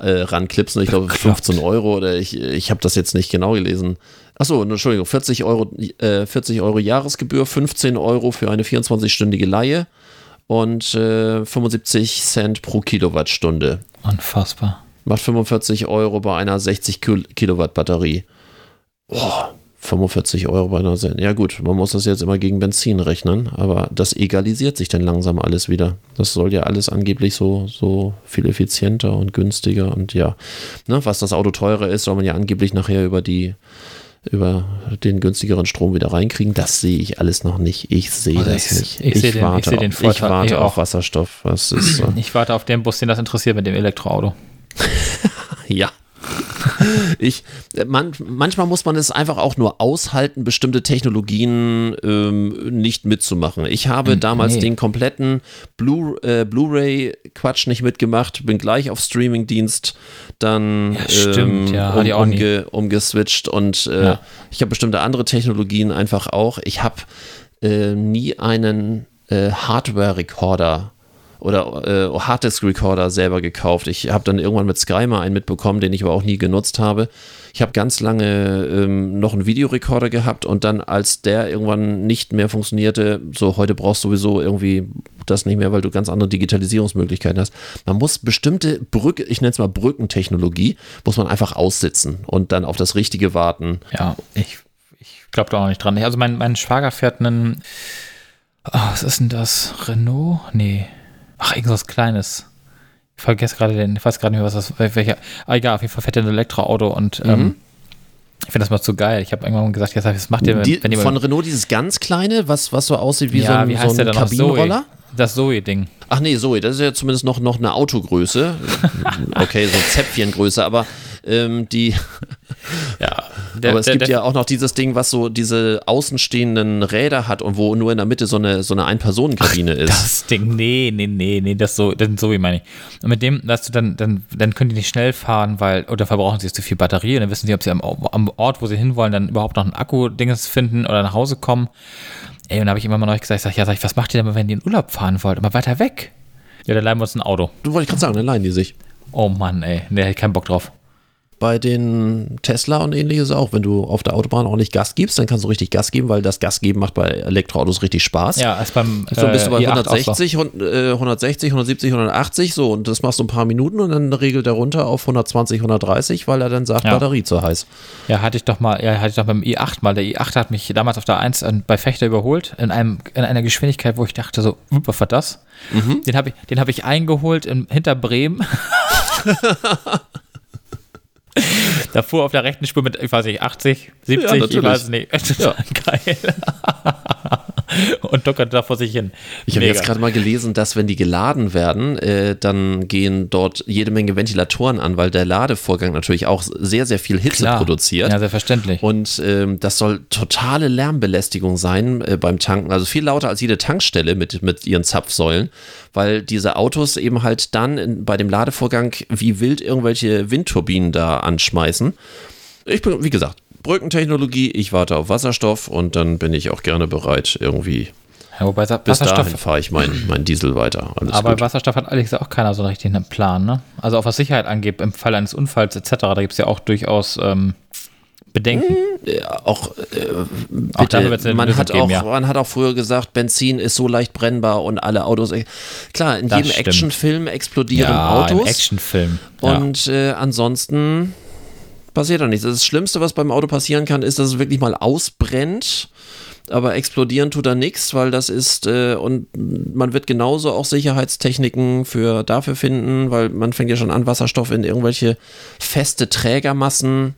[SPEAKER 4] äh, ranklipsen. Ich glaube, 15 Euro oder ich, ich habe das jetzt nicht genau gelesen. Achso, Entschuldigung, 40 Euro, äh, 40 Euro Jahresgebühr, 15 Euro für eine 24-stündige Leihe und äh, 75 Cent pro Kilowattstunde.
[SPEAKER 5] Unfassbar.
[SPEAKER 4] Macht 45 Euro bei einer 60 Kil- Kilowatt Batterie. Boah, 45 Euro bei einer Sen Ja gut, man muss das jetzt immer gegen Benzin rechnen, aber das egalisiert sich dann langsam alles wieder. Das soll ja alles angeblich so, so viel effizienter und günstiger und ja, ne, was das Auto teurer ist, soll man ja angeblich nachher über die über den günstigeren Strom wieder reinkriegen. Das sehe ich alles noch nicht. Ich sehe
[SPEAKER 5] Oh,
[SPEAKER 4] das
[SPEAKER 5] ich-
[SPEAKER 4] nicht.
[SPEAKER 5] ich ich
[SPEAKER 4] warte,
[SPEAKER 5] den
[SPEAKER 4] auf, ich warte
[SPEAKER 5] Ich
[SPEAKER 4] auf. Wasserstoff. Ist so.
[SPEAKER 5] Ich warte auf den Bus, den das interessiert mit dem Elektroauto.
[SPEAKER 4] Ja. Ich, man, manchmal muss man es einfach auch nur aushalten, bestimmte Technologien ähm, nicht mitzumachen. Ich habe
[SPEAKER 5] Hm,
[SPEAKER 4] damals
[SPEAKER 5] nee.
[SPEAKER 4] den kompletten Blu- äh, Blu-ray-Quatsch nicht mitgemacht, bin gleich auf Streamingdienst dann
[SPEAKER 5] Ja, stimmt,
[SPEAKER 4] ähm,
[SPEAKER 5] ja,
[SPEAKER 4] um, umge, umgeswitcht und äh,
[SPEAKER 5] Ja.
[SPEAKER 4] ich habe bestimmte andere Technologien einfach auch. Ich habe äh, nie einen äh, Hardware-Recorder oder äh, Harddisk-Recorder selber gekauft. Ich habe dann irgendwann mit Sky mal einen mitbekommen, den ich aber auch nie genutzt habe. Ich habe ganz lange ähm, noch einen Videorekorder gehabt und dann, als der irgendwann nicht mehr funktionierte, so heute brauchst du sowieso irgendwie das nicht mehr, weil du ganz andere Digitalisierungsmöglichkeiten hast. Man muss bestimmte Brücke, ich nenne es mal Brückentechnologie, muss man einfach aussitzen und dann auf das Richtige warten.
[SPEAKER 5] Ja, ich, ich glaube da auch nicht dran. Also mein, mein Schwager fährt einen, oh, was ist denn das? Renault? Nee. Ach, irgendwas Kleines. Ich vergesse gerade den, ich weiß gerade nicht mehr, was das, welcher, ah, egal, auf jeden Fall fährt er ein Elektroauto und ähm, ich finde das mal zu geil. Ich habe irgendwann gesagt, ja, was macht ihr, wenn,
[SPEAKER 4] Die,
[SPEAKER 5] wenn
[SPEAKER 4] von Renault dieses ganz kleine, was, was so aussieht wie
[SPEAKER 5] ja,
[SPEAKER 4] so ein,
[SPEAKER 5] wie heißt
[SPEAKER 4] so ein? Kabinenroller?
[SPEAKER 5] Zoe. Das Zoe-Ding.
[SPEAKER 4] Ach nee, Zoe, das ist ja zumindest noch, noch eine Autogröße. Okay, so Zäpfchengröße, aber ähm, die,
[SPEAKER 5] Ja, der,
[SPEAKER 4] aber es
[SPEAKER 5] der,
[SPEAKER 4] gibt
[SPEAKER 5] der,
[SPEAKER 4] ja auch noch dieses Ding, was so diese außenstehenden Räder hat und wo nur in der Mitte so eine, so eine Ein-Personen-Kabine ist.
[SPEAKER 5] Das Ding, nee, nee, nee, nee, das so, das so wie meine ich. Und mit dem, dass du dann, dann, dann können die nicht schnell fahren, weil, oder verbrauchen sie zu viel Batterie und dann wissen sie, ob sie am, am Ort, wo sie hinwollen, dann überhaupt noch ein Akku-Dinges finden oder nach Hause kommen. Ey, und da habe ich immer mal noch gesagt, sag, ja, sag ich, was macht ihr denn, wenn ihr in Urlaub fahren wollt? Immer weiter weg. Ja, dann leihen wir uns ein Auto.
[SPEAKER 4] Du wollte ich gerade sagen, dann leihen die sich.
[SPEAKER 5] Oh Mann, ey, nee, hätte ich keinen Bock drauf.
[SPEAKER 4] Bei den Tesla und ähnliches auch, wenn du auf der Autobahn ordentlich Gas gibst, dann kannst du richtig Gas geben, weil das Gas geben macht bei Elektroautos richtig Spaß.
[SPEAKER 5] Ja, als beim
[SPEAKER 4] So bist du bei
[SPEAKER 5] äh, i8 auch so.
[SPEAKER 4] 160, hund- äh, 160, 170, 180, so und das machst du ein paar Minuten und dann regelt er runter auf 120, 130, weil er dann sagt,
[SPEAKER 5] Ja.
[SPEAKER 4] Batterie zu heiß.
[SPEAKER 5] Ja, hatte ich doch mal, ja, hatte ich doch beim i8 mal. Der i8 hat mich damals auf der 1 an- bei Fechter überholt, in, einem, in einer Geschwindigkeit, wo ich dachte so, "Wupp, was war das? Den habe ich, den ich eingeholt in, hinter Bremen. Da fuhr auf der rechten Spur mit, ich weiß nicht, 80, 70, ich
[SPEAKER 4] natürlich.
[SPEAKER 5] weiß nicht. Total geil. Und dockert da vor sich hin.
[SPEAKER 4] Ich habe jetzt gerade mal gelesen, dass wenn die geladen werden, äh, dann gehen dort jede Menge Ventilatoren an, weil der Ladevorgang natürlich auch sehr, sehr viel Hitze
[SPEAKER 5] Klar.
[SPEAKER 4] produziert.
[SPEAKER 5] Ja, selbstverständlich.
[SPEAKER 4] Und ähm, das soll totale Lärmbelästigung sein äh, beim Tanken, also viel lauter als jede Tankstelle mit, mit ihren Zapfsäulen, weil diese Autos eben halt dann in, bei dem Ladevorgang wie wild irgendwelche Windturbinen da anschmeißen. Ich bin, wie gesagt, Brückentechnologie, ich warte auf Wasserstoff und dann bin ich auch gerne bereit, irgendwie.
[SPEAKER 5] Ja, wobei
[SPEAKER 4] Bis dahin fahre ich mein, mein Diesel weiter. Alles
[SPEAKER 5] aber
[SPEAKER 4] gut.
[SPEAKER 5] Wasserstoff hat ehrlich gesagt auch keiner so richtig einen Plan, ne? Also auch was Sicherheit angeht, im Fall eines Unfalls etc., da gibt es ja auch durchaus ähm, Bedenken.
[SPEAKER 4] Auch, äh,
[SPEAKER 5] Auch
[SPEAKER 4] bitte,
[SPEAKER 5] dafür wird's eine
[SPEAKER 4] man, hat
[SPEAKER 5] geben,
[SPEAKER 4] auch,
[SPEAKER 5] ja.
[SPEAKER 4] man hat auch früher gesagt, Benzin ist so leicht brennbar und alle Autos. Klar, in
[SPEAKER 5] Das
[SPEAKER 4] jedem
[SPEAKER 5] stimmt.
[SPEAKER 4] Actionfilm explodieren
[SPEAKER 5] ja,
[SPEAKER 4] Autos.
[SPEAKER 5] im Actionfilm. Ja.
[SPEAKER 4] Und äh, ansonsten passiert da nichts. Das Schlimmste, was beim Auto passieren kann, ist, dass es wirklich mal ausbrennt. Aber explodieren tut da nichts, weil das ist, äh, und man wird genauso auch Sicherheitstechniken für dafür finden, weil man fängt ja schon an, Wasserstoff in irgendwelche feste Trägermassen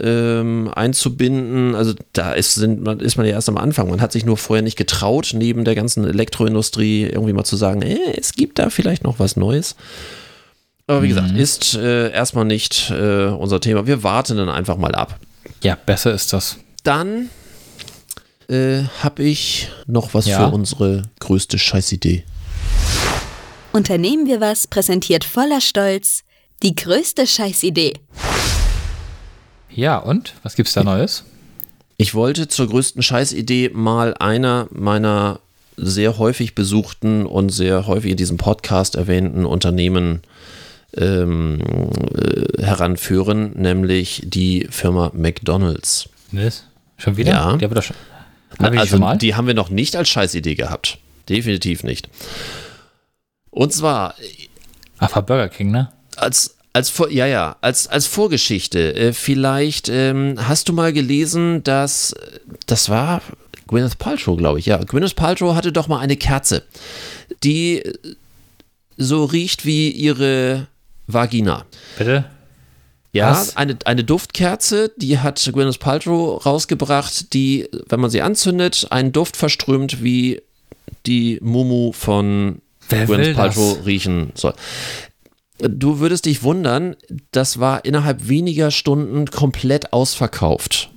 [SPEAKER 4] ähm, einzubinden. Also da ist, sind, man, ist man ja erst am Anfang. Man hat sich nur vorher nicht getraut, neben der ganzen Elektroindustrie irgendwie mal zu sagen, äh, es gibt da vielleicht noch was Neues. Aber wie gesagt, ist äh, erstmal nicht äh, unser Thema. Wir warten dann einfach mal ab.
[SPEAKER 5] ja, besser ist das.
[SPEAKER 4] Dann äh, habe ich noch was
[SPEAKER 5] Ja.
[SPEAKER 4] für unsere größte Scheißidee.
[SPEAKER 3] Unternehmen wir was präsentiert voller Stolz die größte Scheißidee.
[SPEAKER 5] Ja, und? Was gibt's da Neues?
[SPEAKER 4] Ich wollte zur größten Scheißidee mal einer meiner sehr häufig besuchten und sehr häufig in diesem Podcast erwähnten Unternehmen ähm, äh, heranführen, nämlich die Firma McDonald's.
[SPEAKER 5] Was? Schon wieder?
[SPEAKER 4] Ja.
[SPEAKER 5] Der wird doch schon. Hab ich
[SPEAKER 4] also
[SPEAKER 5] schon mal?
[SPEAKER 4] die haben wir noch nicht als Scheißidee gehabt. Definitiv nicht. Und zwar
[SPEAKER 5] Ach, war Burger King, ne?
[SPEAKER 4] als als Vor ja ja als als Vorgeschichte äh, vielleicht ähm, hast du mal gelesen dass das war Gwyneth Paltrow glaube ich ja Gwyneth Paltrow hatte doch mal eine Kerze die so riecht wie ihre Vagina
[SPEAKER 5] Bitte?
[SPEAKER 4] ja
[SPEAKER 5] Was?
[SPEAKER 4] eine eine Duftkerze die hat Gwyneth Paltrow rausgebracht die wenn man sie anzündet einen Duft verströmt wie die Mumu von
[SPEAKER 5] Wer
[SPEAKER 4] Gwyneth
[SPEAKER 5] das?
[SPEAKER 4] Paltrow riechen soll. Du würdest dich wundern, das war innerhalb weniger Stunden komplett ausverkauft.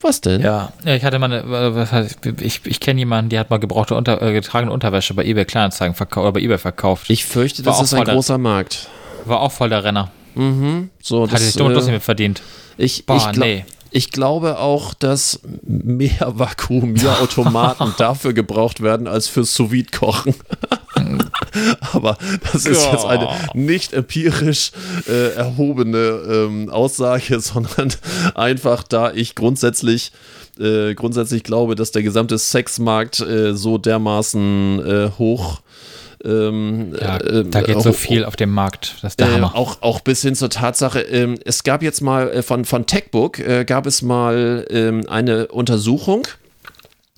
[SPEAKER 4] Was denn?
[SPEAKER 5] Ja, ja, ich hatte mal eine, äh, ich, ich kenne jemanden, die hat mal gebrauchte Unter, äh, getragene Unterwäsche bei eBay Kleinanzeigen verkauft, oder bei eBay verkauft.
[SPEAKER 4] Ich fürchte,
[SPEAKER 5] War
[SPEAKER 4] das ist ein
[SPEAKER 5] der-
[SPEAKER 4] großer Markt.
[SPEAKER 5] war auch voll der Renner.
[SPEAKER 4] So,
[SPEAKER 5] Hatte
[SPEAKER 4] das,
[SPEAKER 5] sich dumm und lustig
[SPEAKER 4] äh,
[SPEAKER 5] mit verdient.
[SPEAKER 4] ich,
[SPEAKER 5] Boah,
[SPEAKER 4] ich, glaub,
[SPEAKER 5] nee.
[SPEAKER 4] ich glaube auch, dass mehr Vakuumierautomaten dafür gebraucht werden als fürs sous kochen Aber das ist jetzt eine nicht empirisch äh, erhobene ähm, Aussage, sondern einfach da ich grundsätzlich äh, grundsätzlich glaube, dass der gesamte Sexmarkt äh, so dermaßen äh, hoch ähm,
[SPEAKER 5] Ja,
[SPEAKER 4] äh,
[SPEAKER 5] da geht so viel auf dem Markt. Das ist der
[SPEAKER 4] äh,
[SPEAKER 5] Hammer.
[SPEAKER 4] auch, auch bis hin zur Tatsache, ähm, es gab jetzt mal äh, von, von Techbook, äh, gab es mal ähm, eine Untersuchung,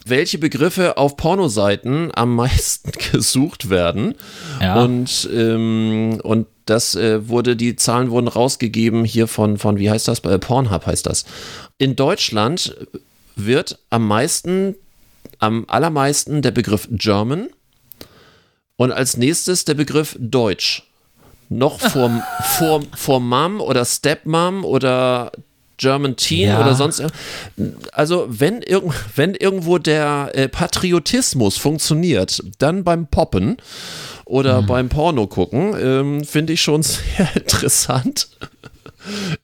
[SPEAKER 4] welche Begriffe auf Pornoseiten am meisten gesucht werden.
[SPEAKER 5] Ja.
[SPEAKER 4] Und, ähm, und das äh, wurde, die Zahlen wurden rausgegeben hier von, von wie heißt das? Äh, Pornhub heißt das. In Deutschland wird am meisten, am allermeisten der Begriff German und als nächstes der Begriff Deutsch. Noch vor, vor, vor Mom oder Stepmom oder German Teen
[SPEAKER 5] Ja.
[SPEAKER 4] oder sonst Also wenn, irgend, wenn irgendwo der äh, Patriotismus funktioniert, dann beim Poppen oder beim Porno gucken, ähm, finde ich schon sehr interessant.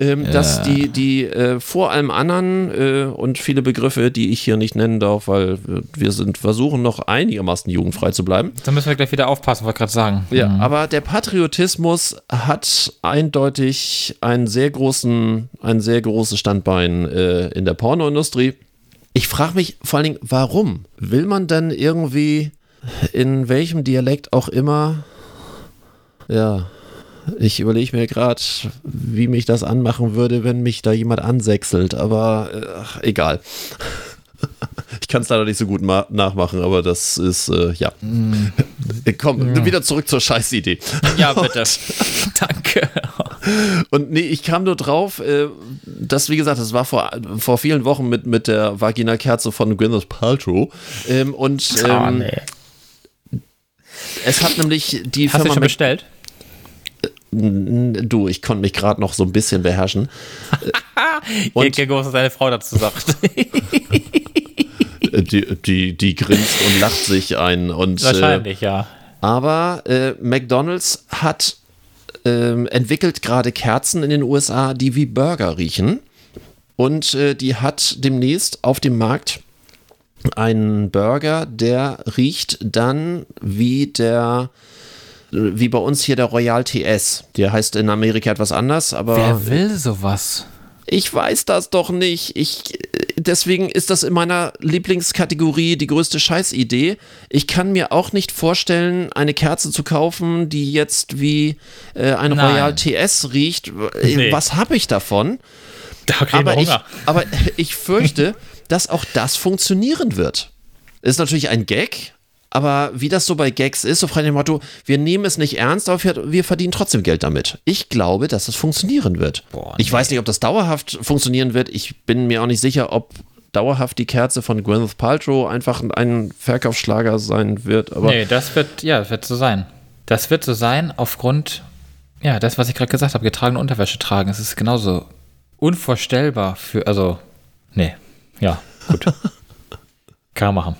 [SPEAKER 4] Ähm, Dass die, die äh, vor allem anderen äh, und viele Begriffe, die ich hier nicht nennen darf, weil wir- wir sind versuchen noch einigermaßen jugendfrei zu bleiben.
[SPEAKER 5] Da müssen wir gleich wieder aufpassen, wollte ich gerade sagen.
[SPEAKER 4] Ja,
[SPEAKER 5] Mhm.
[SPEAKER 4] aber der Patriotismus hat eindeutig einen sehr großen, ein sehr großes Standbein äh, in der Pornoindustrie. Ich frage mich vor allen Dingen, warum? Will man denn irgendwie in welchem Dialekt auch immer, ja, ich überlege mir gerade, wie mich das anmachen würde, wenn mich da jemand ansächselt, aber äh, egal. Ich kann es leider nicht so gut ma- nachmachen, aber das ist, äh, ja. Komm, wieder zurück zur Scheißidee.
[SPEAKER 5] Ja, bitte. Danke.
[SPEAKER 4] Und nee, ich kam nur drauf, äh, das, wie gesagt, das war vor, vor vielen Wochen mit, mit der Vagina-Kerze von Gwyneth Paltrow. Ähm, und ähm,
[SPEAKER 5] Ah, nee.
[SPEAKER 4] es hat nämlich die
[SPEAKER 5] Hast du
[SPEAKER 4] Firma
[SPEAKER 5] schon
[SPEAKER 4] Mac-
[SPEAKER 5] bestellt?
[SPEAKER 4] Du, ich konnte mich gerade noch so ein bisschen beherrschen. Und-
[SPEAKER 5] Und was deine Frau dazu sagt.
[SPEAKER 4] Äh, Die, die, die grinst und lacht sich ein. Und, äh,
[SPEAKER 5] Wahrscheinlich, ja.
[SPEAKER 4] aber äh, McDonald's hat ähm, entwickelt gerade Kerzen in den USA, die wie Burger riechen. Und äh, die hat demnächst auf dem Markt einen Burger, der riecht dann wie der wie bei uns hier der Royal TS. Der heißt in Amerika etwas anders, aber
[SPEAKER 5] Wer will sowas?
[SPEAKER 4] ich weiß das doch nicht. Ich, deswegen ist das in meiner Lieblingskategorie die größte Scheißidee. Ich kann mir auch nicht vorstellen, eine Kerze zu kaufen, die jetzt wie äh, ein
[SPEAKER 5] Nein.
[SPEAKER 4] Royal TS riecht. Äh,
[SPEAKER 5] Nee.
[SPEAKER 4] Was habe ich davon?
[SPEAKER 5] Wir
[SPEAKER 4] Aber ich, aber ich fürchte, dass auch das funktionieren wird. Ist natürlich ein Gag, aber wie das so bei Gags ist, so frei dem Motto, wir nehmen es nicht ernst, aber wir, verdienen trotzdem Geld damit. Ich glaube, dass es funktionieren wird.
[SPEAKER 5] Boah,
[SPEAKER 4] Ich weiß nicht, ob das dauerhaft funktionieren wird. Ich bin mir auch nicht sicher, ob dauerhaft die Kerze von Gwyneth Paltrow einfach ein Verkaufsschlager sein wird. Aber
[SPEAKER 5] Nee, das wird, ja, das wird so sein. Das wird so sein aufgrund, ja, das, was ich gerade gesagt habe, getragene Unterwäsche tragen. Es ist genauso unvorstellbar für, also, nee, ja, gut. Kann man machen.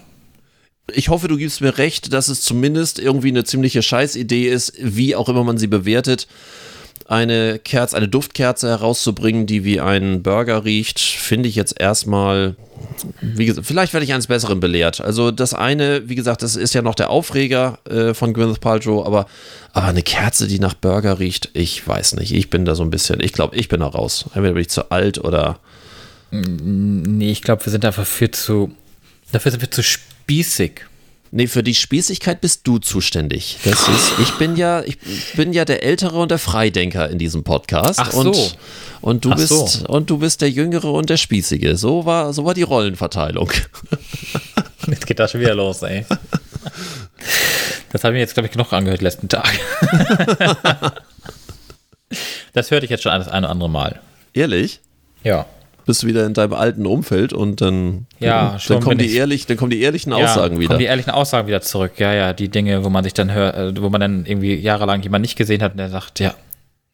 [SPEAKER 4] Ich hoffe, du gibst mir recht, dass es zumindest irgendwie eine ziemliche Scheißidee ist, wie auch immer man sie bewertet, eine Kerze, eine Duftkerze herauszubringen, die wie ein Burger riecht, finde ich jetzt erstmal, wie gesagt, vielleicht werde ich eines Besseren belehrt. Also das eine, wie gesagt, das ist ja noch der Aufreger äh, von Gwyneth Paltrow, aber, aber eine Kerze, die nach Burger riecht, ich weiß nicht. Ich bin da so ein bisschen, ich glaube, ich bin da raus. Entweder bin ich zu alt oder
[SPEAKER 5] Nee, ich glaube, wir sind dafür viel zu, dafür sind wir zu spießig.
[SPEAKER 4] Nee, für die Spießigkeit bist du zuständig. Das ist, ich bin ja, ich bin ja der Ältere und der Freidenker in diesem Podcast.
[SPEAKER 5] Ach so.
[SPEAKER 4] Und, und du
[SPEAKER 5] Ach
[SPEAKER 4] bist,
[SPEAKER 5] so.
[SPEAKER 4] und du bist der Jüngere und der Spießige. So war, so war die Rollenverteilung.
[SPEAKER 5] Jetzt geht das schon wieder los, ey. Das habe ich mir jetzt, glaube ich, genug angehört letzten Tage. Das hörte ich jetzt schon das eine oder andere Mal.
[SPEAKER 4] Ehrlich?
[SPEAKER 5] Ja.
[SPEAKER 4] Bist du wieder in deinem alten Umfeld und dann,
[SPEAKER 5] Ja, schon
[SPEAKER 4] dann, kommen die
[SPEAKER 5] ich.
[SPEAKER 4] ehrlich, dann kommen die ehrlichen
[SPEAKER 5] ja,
[SPEAKER 4] Aussagen wieder.
[SPEAKER 5] Kommen die ehrlichen Aussagen wieder zurück. Ja, ja, die Dinge, wo man sich dann hört, äh, wo man dann irgendwie jahrelang jemanden nicht gesehen hat und der sagt, ja,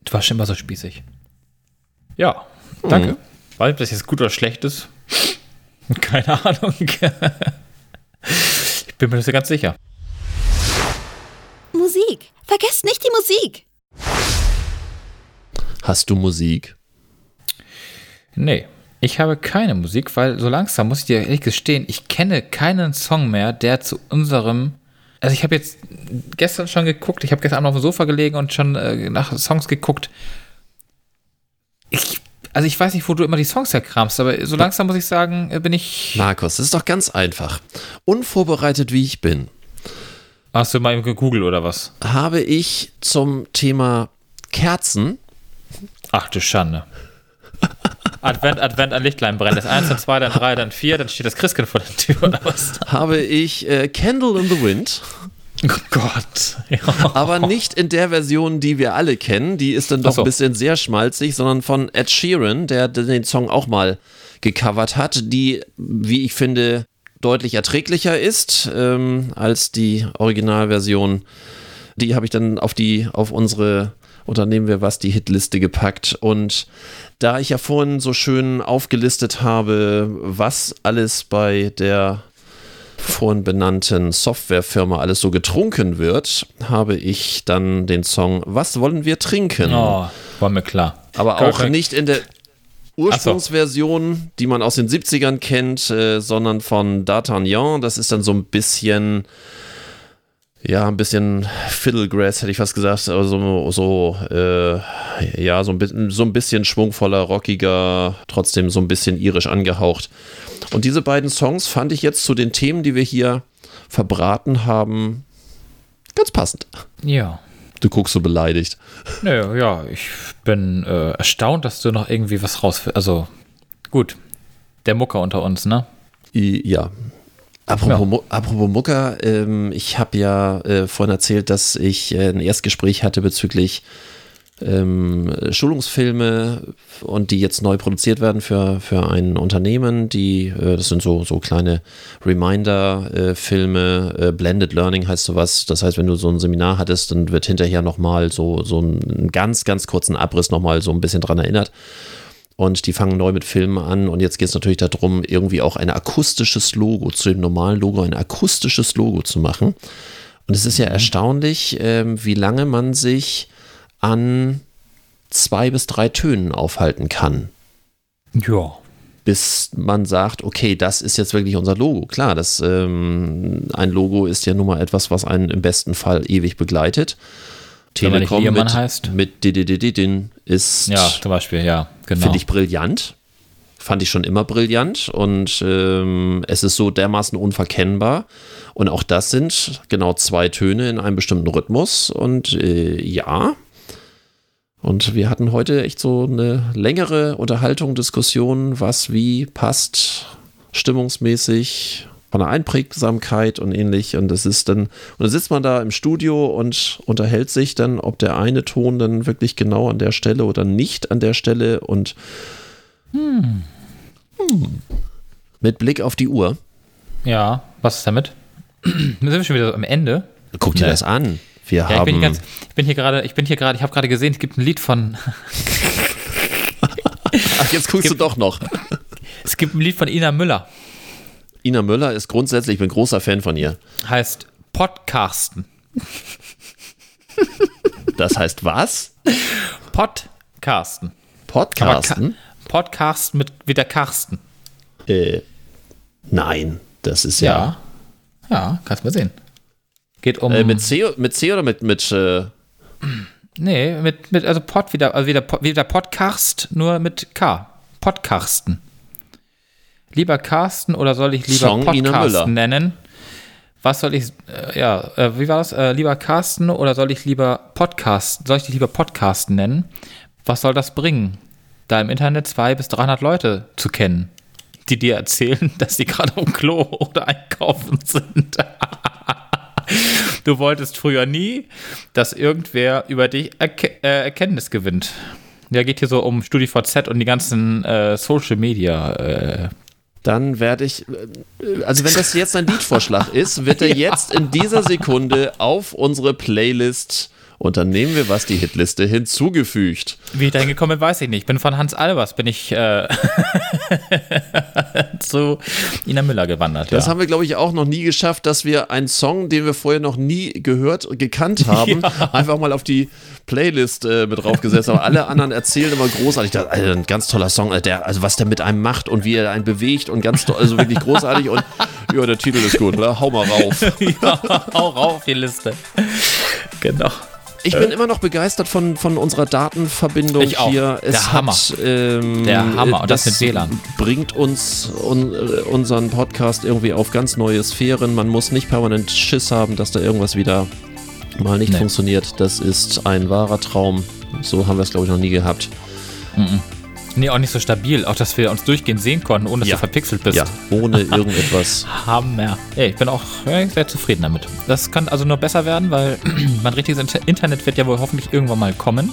[SPEAKER 5] du warst schon immer so spießig. Ja, danke. Weiß nicht, ob das jetzt gut oder schlecht ist. Keine Ahnung. ich bin mir nicht so ganz sicher.
[SPEAKER 3] Musik. Vergesst nicht die Musik.
[SPEAKER 4] Hast du Musik?
[SPEAKER 5] Nee, ich habe keine Musik, weil so langsam muss ich dir ehrlich gestehen, ich kenne keinen Song mehr, der zu unserem. Also ich habe jetzt gestern schon geguckt, ich habe gestern Abend auf dem Sofa gelegen und schon äh, nach Songs geguckt. Ich, also ich weiß nicht, wo du immer die Songs herkramst, aber so langsam muss ich sagen, bin ich.
[SPEAKER 4] Markus, das ist doch ganz einfach. Unvorbereitet wie ich bin,
[SPEAKER 5] Hast du mal eben gegoogelt oder was?
[SPEAKER 4] habe ich zum Thema Kerzen
[SPEAKER 5] Ach du Schande. Advent, Advent, ein Lichtlein brennt. Das 1, dann 2, dann 3, dann 4, dann steht das Christkind vor der Tür oder was?
[SPEAKER 4] habe ich äh, Candle in the Wind,
[SPEAKER 5] Oh Gott. Ja.
[SPEAKER 4] aber nicht in der Version, die wir alle kennen. Die ist dann doch
[SPEAKER 5] so.
[SPEAKER 4] ein bisschen sehr schmalzig, sondern von Ed Sheeran, der den Song auch mal gecovert hat, die, wie ich finde, deutlich erträglicher ist ähm, als die Originalversion. Die habe ich dann auf die, auf unsere Unternehmen wir was, die Hitliste gepackt. Und da ich ja vorhin so schön aufgelistet habe, was alles bei der vorhin benannten Softwarefirma alles so getrunken wird, habe ich dann den Song Was wollen wir trinken?
[SPEAKER 5] Oh, war mir klar.
[SPEAKER 4] Aber
[SPEAKER 5] Gar
[SPEAKER 4] auch nicht in der Ursprungsversion, die man aus den 70ern kennt, äh, sondern von D'Artagnan. Das ist dann so ein bisschen, ja, ein bisschen Fiddlegrass, hätte ich fast gesagt. Also so, äh, ja, so ein, bisschen, so ein bisschen schwungvoller, rockiger, trotzdem so ein bisschen irisch angehaucht. Und diese beiden Songs fand ich jetzt zu den Themen, die wir hier verbraten haben, ganz passend.
[SPEAKER 5] Ja.
[SPEAKER 4] Du guckst so beleidigt.
[SPEAKER 5] Nö, ja, ich bin äh, erstaunt, dass du noch irgendwie was raus. Also, gut. Der Mucker unter uns, ne?
[SPEAKER 4] I- Ja. Apropos, Mu- apropos Mucker, ähm, ich habe ja äh, vorhin erzählt, dass ich äh, ein Erstgespräch hatte bezüglich ähm, Schulungsfilme und die jetzt neu produziert werden für, für ein Unternehmen, die, äh, das sind so, so kleine Reminder-Filme, äh, Blended Learning heißt sowas. Das heißt, wenn du so ein Seminar hattest, dann wird hinterher nochmal so, so einen ganz, ganz kurzen Abriss nochmal so ein bisschen dran erinnert. Und die fangen neu mit Filmen an. Und jetzt geht es natürlich darum, irgendwie auch ein akustisches Logo zu dem normalen Logo, ein akustisches Logo zu machen. Und es ist ja erstaunlich, ähm, wie lange man sich an zwei bis drei Tönen aufhalten kann.
[SPEAKER 5] Ja.
[SPEAKER 4] Bis man sagt, okay, das ist jetzt wirklich unser Logo. Klar, das, ähm, ein Logo ist ja nun mal etwas, was einen im besten Fall ewig begleitet. Telekom mit,
[SPEAKER 5] heißt.
[SPEAKER 4] mit Dididididin ist,
[SPEAKER 5] Ja, zum Beispiel, ja, genau.
[SPEAKER 4] finde ich brillant. Fand ich schon immer brillant und ähm, es ist so dermaßen unverkennbar. Und auch das sind genau zwei Töne in einem bestimmten Rhythmus. Und äh, ja. Und wir hatten heute echt so eine längere Unterhaltung, Diskussion, was wie passt stimmungsmäßig von der Einprägsamkeit und ähnlich. Und das ist dann, und dann sitzt man da im Studio und unterhält sich dann, ob der eine Ton dann wirklich genau an der Stelle oder nicht an der Stelle und Hm. mit Blick auf die Uhr.
[SPEAKER 5] Ja, was ist damit? Wir sind schon wieder am Ende.
[SPEAKER 4] Guck dir
[SPEAKER 5] Nee.
[SPEAKER 4] das an. Wir
[SPEAKER 5] Ja, ich
[SPEAKER 4] haben.
[SPEAKER 5] bin, hier ganz, ich bin hier gerade, ich bin hier gerade, ich habe gerade gesehen, es gibt ein Lied von,
[SPEAKER 4] Ach, jetzt guckst du doch noch.
[SPEAKER 5] es gibt ein Lied von Ina Müller,
[SPEAKER 4] Ina Müller ist grundsätzlich, ich bin großer Fan von ihr.
[SPEAKER 5] heißt Podcasten.
[SPEAKER 4] Das heißt was?
[SPEAKER 5] Podcasten.
[SPEAKER 4] Podcasten?
[SPEAKER 5] Podcasten mit wie der Karsten.
[SPEAKER 4] Äh, nein, das ist ja.
[SPEAKER 5] Ja. Ja, kannst mal sehen. Geht um.
[SPEAKER 4] Äh, mit, C, mit C oder mit, mit äh,
[SPEAKER 5] nee, mit, mit, also Pod wieder, also wieder, wieder Podcast, nur mit K. Podcasten. Lieber Carsten oder soll ich lieber
[SPEAKER 4] Song.
[SPEAKER 5] Podcasten nennen? Was soll ich, äh, ja, äh, wie war das? Äh, lieber Carsten oder soll ich lieber Podcast, soll ich dich lieber Podcasten nennen? Was soll das bringen? Da im Internet zwei bis 300 Leute zu kennen, die dir erzählen, dass sie gerade am Klo oder einkaufen sind. Du wolltest früher nie, dass irgendwer über dich Erke äh, Erkenntnis gewinnt. Ja, geht hier so um StudiVZ und die ganzen äh, Social Media.
[SPEAKER 4] Dann werde ich, äh, also wenn das jetzt ein Liedvorschlag ist, wird er jetzt in dieser Sekunde auf unsere Playlist und dann nehmen wir was die Hitliste hinzugefügt.
[SPEAKER 5] Wie ich dahin gekommen bin, weiß ich nicht. Ich bin von Hans Albers, bin ich äh, zu Ina Müller gewandert.
[SPEAKER 4] Das
[SPEAKER 5] ja.
[SPEAKER 4] haben wir, glaube ich, auch noch nie geschafft, dass wir einen Song, den wir vorher noch nie gehört, gekannt haben, einfach mal auf die Playlist äh, mit draufgesetzt haben. Alle anderen erzählen immer großartig, das, also ein ganz toller Song, äh, der, also was der mit einem macht und wie er einen bewegt und ganz toll, also wirklich großartig und ja, der Titel ist gut, ne? hau mal rauf.
[SPEAKER 5] ja, hau rauf die Liste. Genau.
[SPEAKER 4] Ich bin immer noch begeistert von, von unserer Datenverbindung
[SPEAKER 5] Ich auch.
[SPEAKER 4] hier. Es
[SPEAKER 5] Der Hammer.
[SPEAKER 4] Hat, ähm,
[SPEAKER 5] Der Hammer. Und das mit WLAN.
[SPEAKER 4] Bringt uns un, äh, unseren Podcast irgendwie auf ganz neue Sphären. Man muss nicht permanent Schiss haben, dass da irgendwas wieder mal nicht
[SPEAKER 5] Nee.
[SPEAKER 4] funktioniert. Das ist ein wahrer Traum. So haben wir es, glaube ich, noch nie gehabt.
[SPEAKER 5] Nee, auch nicht so stabil. Auch, dass wir uns durchgehend sehen konnten, ohne dass
[SPEAKER 4] Ja.
[SPEAKER 5] du verpixelt bist.
[SPEAKER 4] Ja, ohne irgendetwas.
[SPEAKER 5] Hammer. Ey, ich bin auch sehr zufrieden damit. Das kann also nur besser werden, weil mein richtiges Inter Internet wird ja wohl hoffentlich irgendwann mal kommen.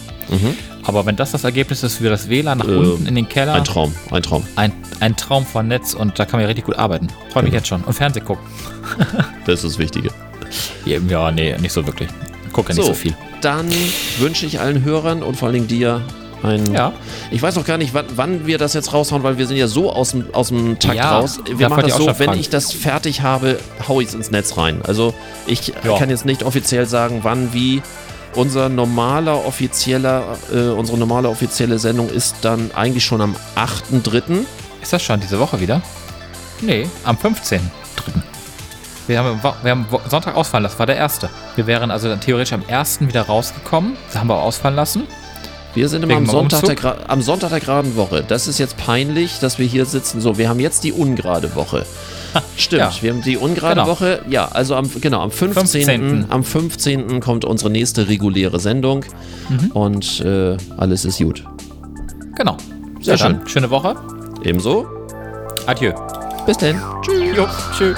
[SPEAKER 5] Aber wenn das das Ergebnis ist für das WLAN nach
[SPEAKER 4] Ähm,
[SPEAKER 5] unten in den Keller,
[SPEAKER 4] Ein Traum, ein Traum.
[SPEAKER 5] ein, ein Traum von Netz und da kann man ja richtig gut arbeiten. Freue mich jetzt schon. Und Fernseh gucken.
[SPEAKER 4] Das ist das Wichtige.
[SPEAKER 5] Ja, nee, nicht so wirklich. Gucke ja nicht so, viel.
[SPEAKER 4] Dann wünsche ich allen Hörern und vor allen Dingen dir ein.
[SPEAKER 5] Ja.
[SPEAKER 4] Ich weiß noch gar nicht, wann, wann wir das jetzt raushauen, weil wir sind ja so aus dem, aus dem Takt
[SPEAKER 5] Ja,
[SPEAKER 4] raus. Wir
[SPEAKER 5] da
[SPEAKER 4] machen das so, wenn
[SPEAKER 5] fragen.
[SPEAKER 4] ich das fertig habe, hau ich es ins Netz rein. Also ich
[SPEAKER 5] Ja.
[SPEAKER 4] kann jetzt nicht offiziell sagen, wann, wie. Unser normaler offizieller, äh, unsere normale offizielle Sendung ist dann eigentlich schon am 8.3.
[SPEAKER 5] Ist das schon diese Woche wieder? Nee, am 15.3. Wir haben, wir haben Sonntag ausfallen lassen, das war der erste. Wir wären also dann theoretisch am 1. wieder rausgekommen. Das haben wir auch ausfallen lassen.
[SPEAKER 4] Wir sind immer am Sonntag, der, am Sonntag der geraden Woche. Das ist jetzt peinlich, dass wir hier sitzen. So, wir haben jetzt die ungerade Woche. Stimmt,
[SPEAKER 5] Ja.
[SPEAKER 4] wir haben die ungerade
[SPEAKER 5] Genau.
[SPEAKER 4] Woche. Ja, also am, genau, am 15.
[SPEAKER 5] 15..
[SPEAKER 4] Am 15. kommt unsere nächste reguläre Sendung.
[SPEAKER 5] Mhm.
[SPEAKER 4] Und äh, alles ist gut.
[SPEAKER 5] Genau.
[SPEAKER 4] Sehr
[SPEAKER 5] Ja, dann, Schöne Woche.
[SPEAKER 4] Ebenso.
[SPEAKER 5] Adieu.
[SPEAKER 4] Bis dann. Tschüss.
[SPEAKER 5] Jo, tschüss.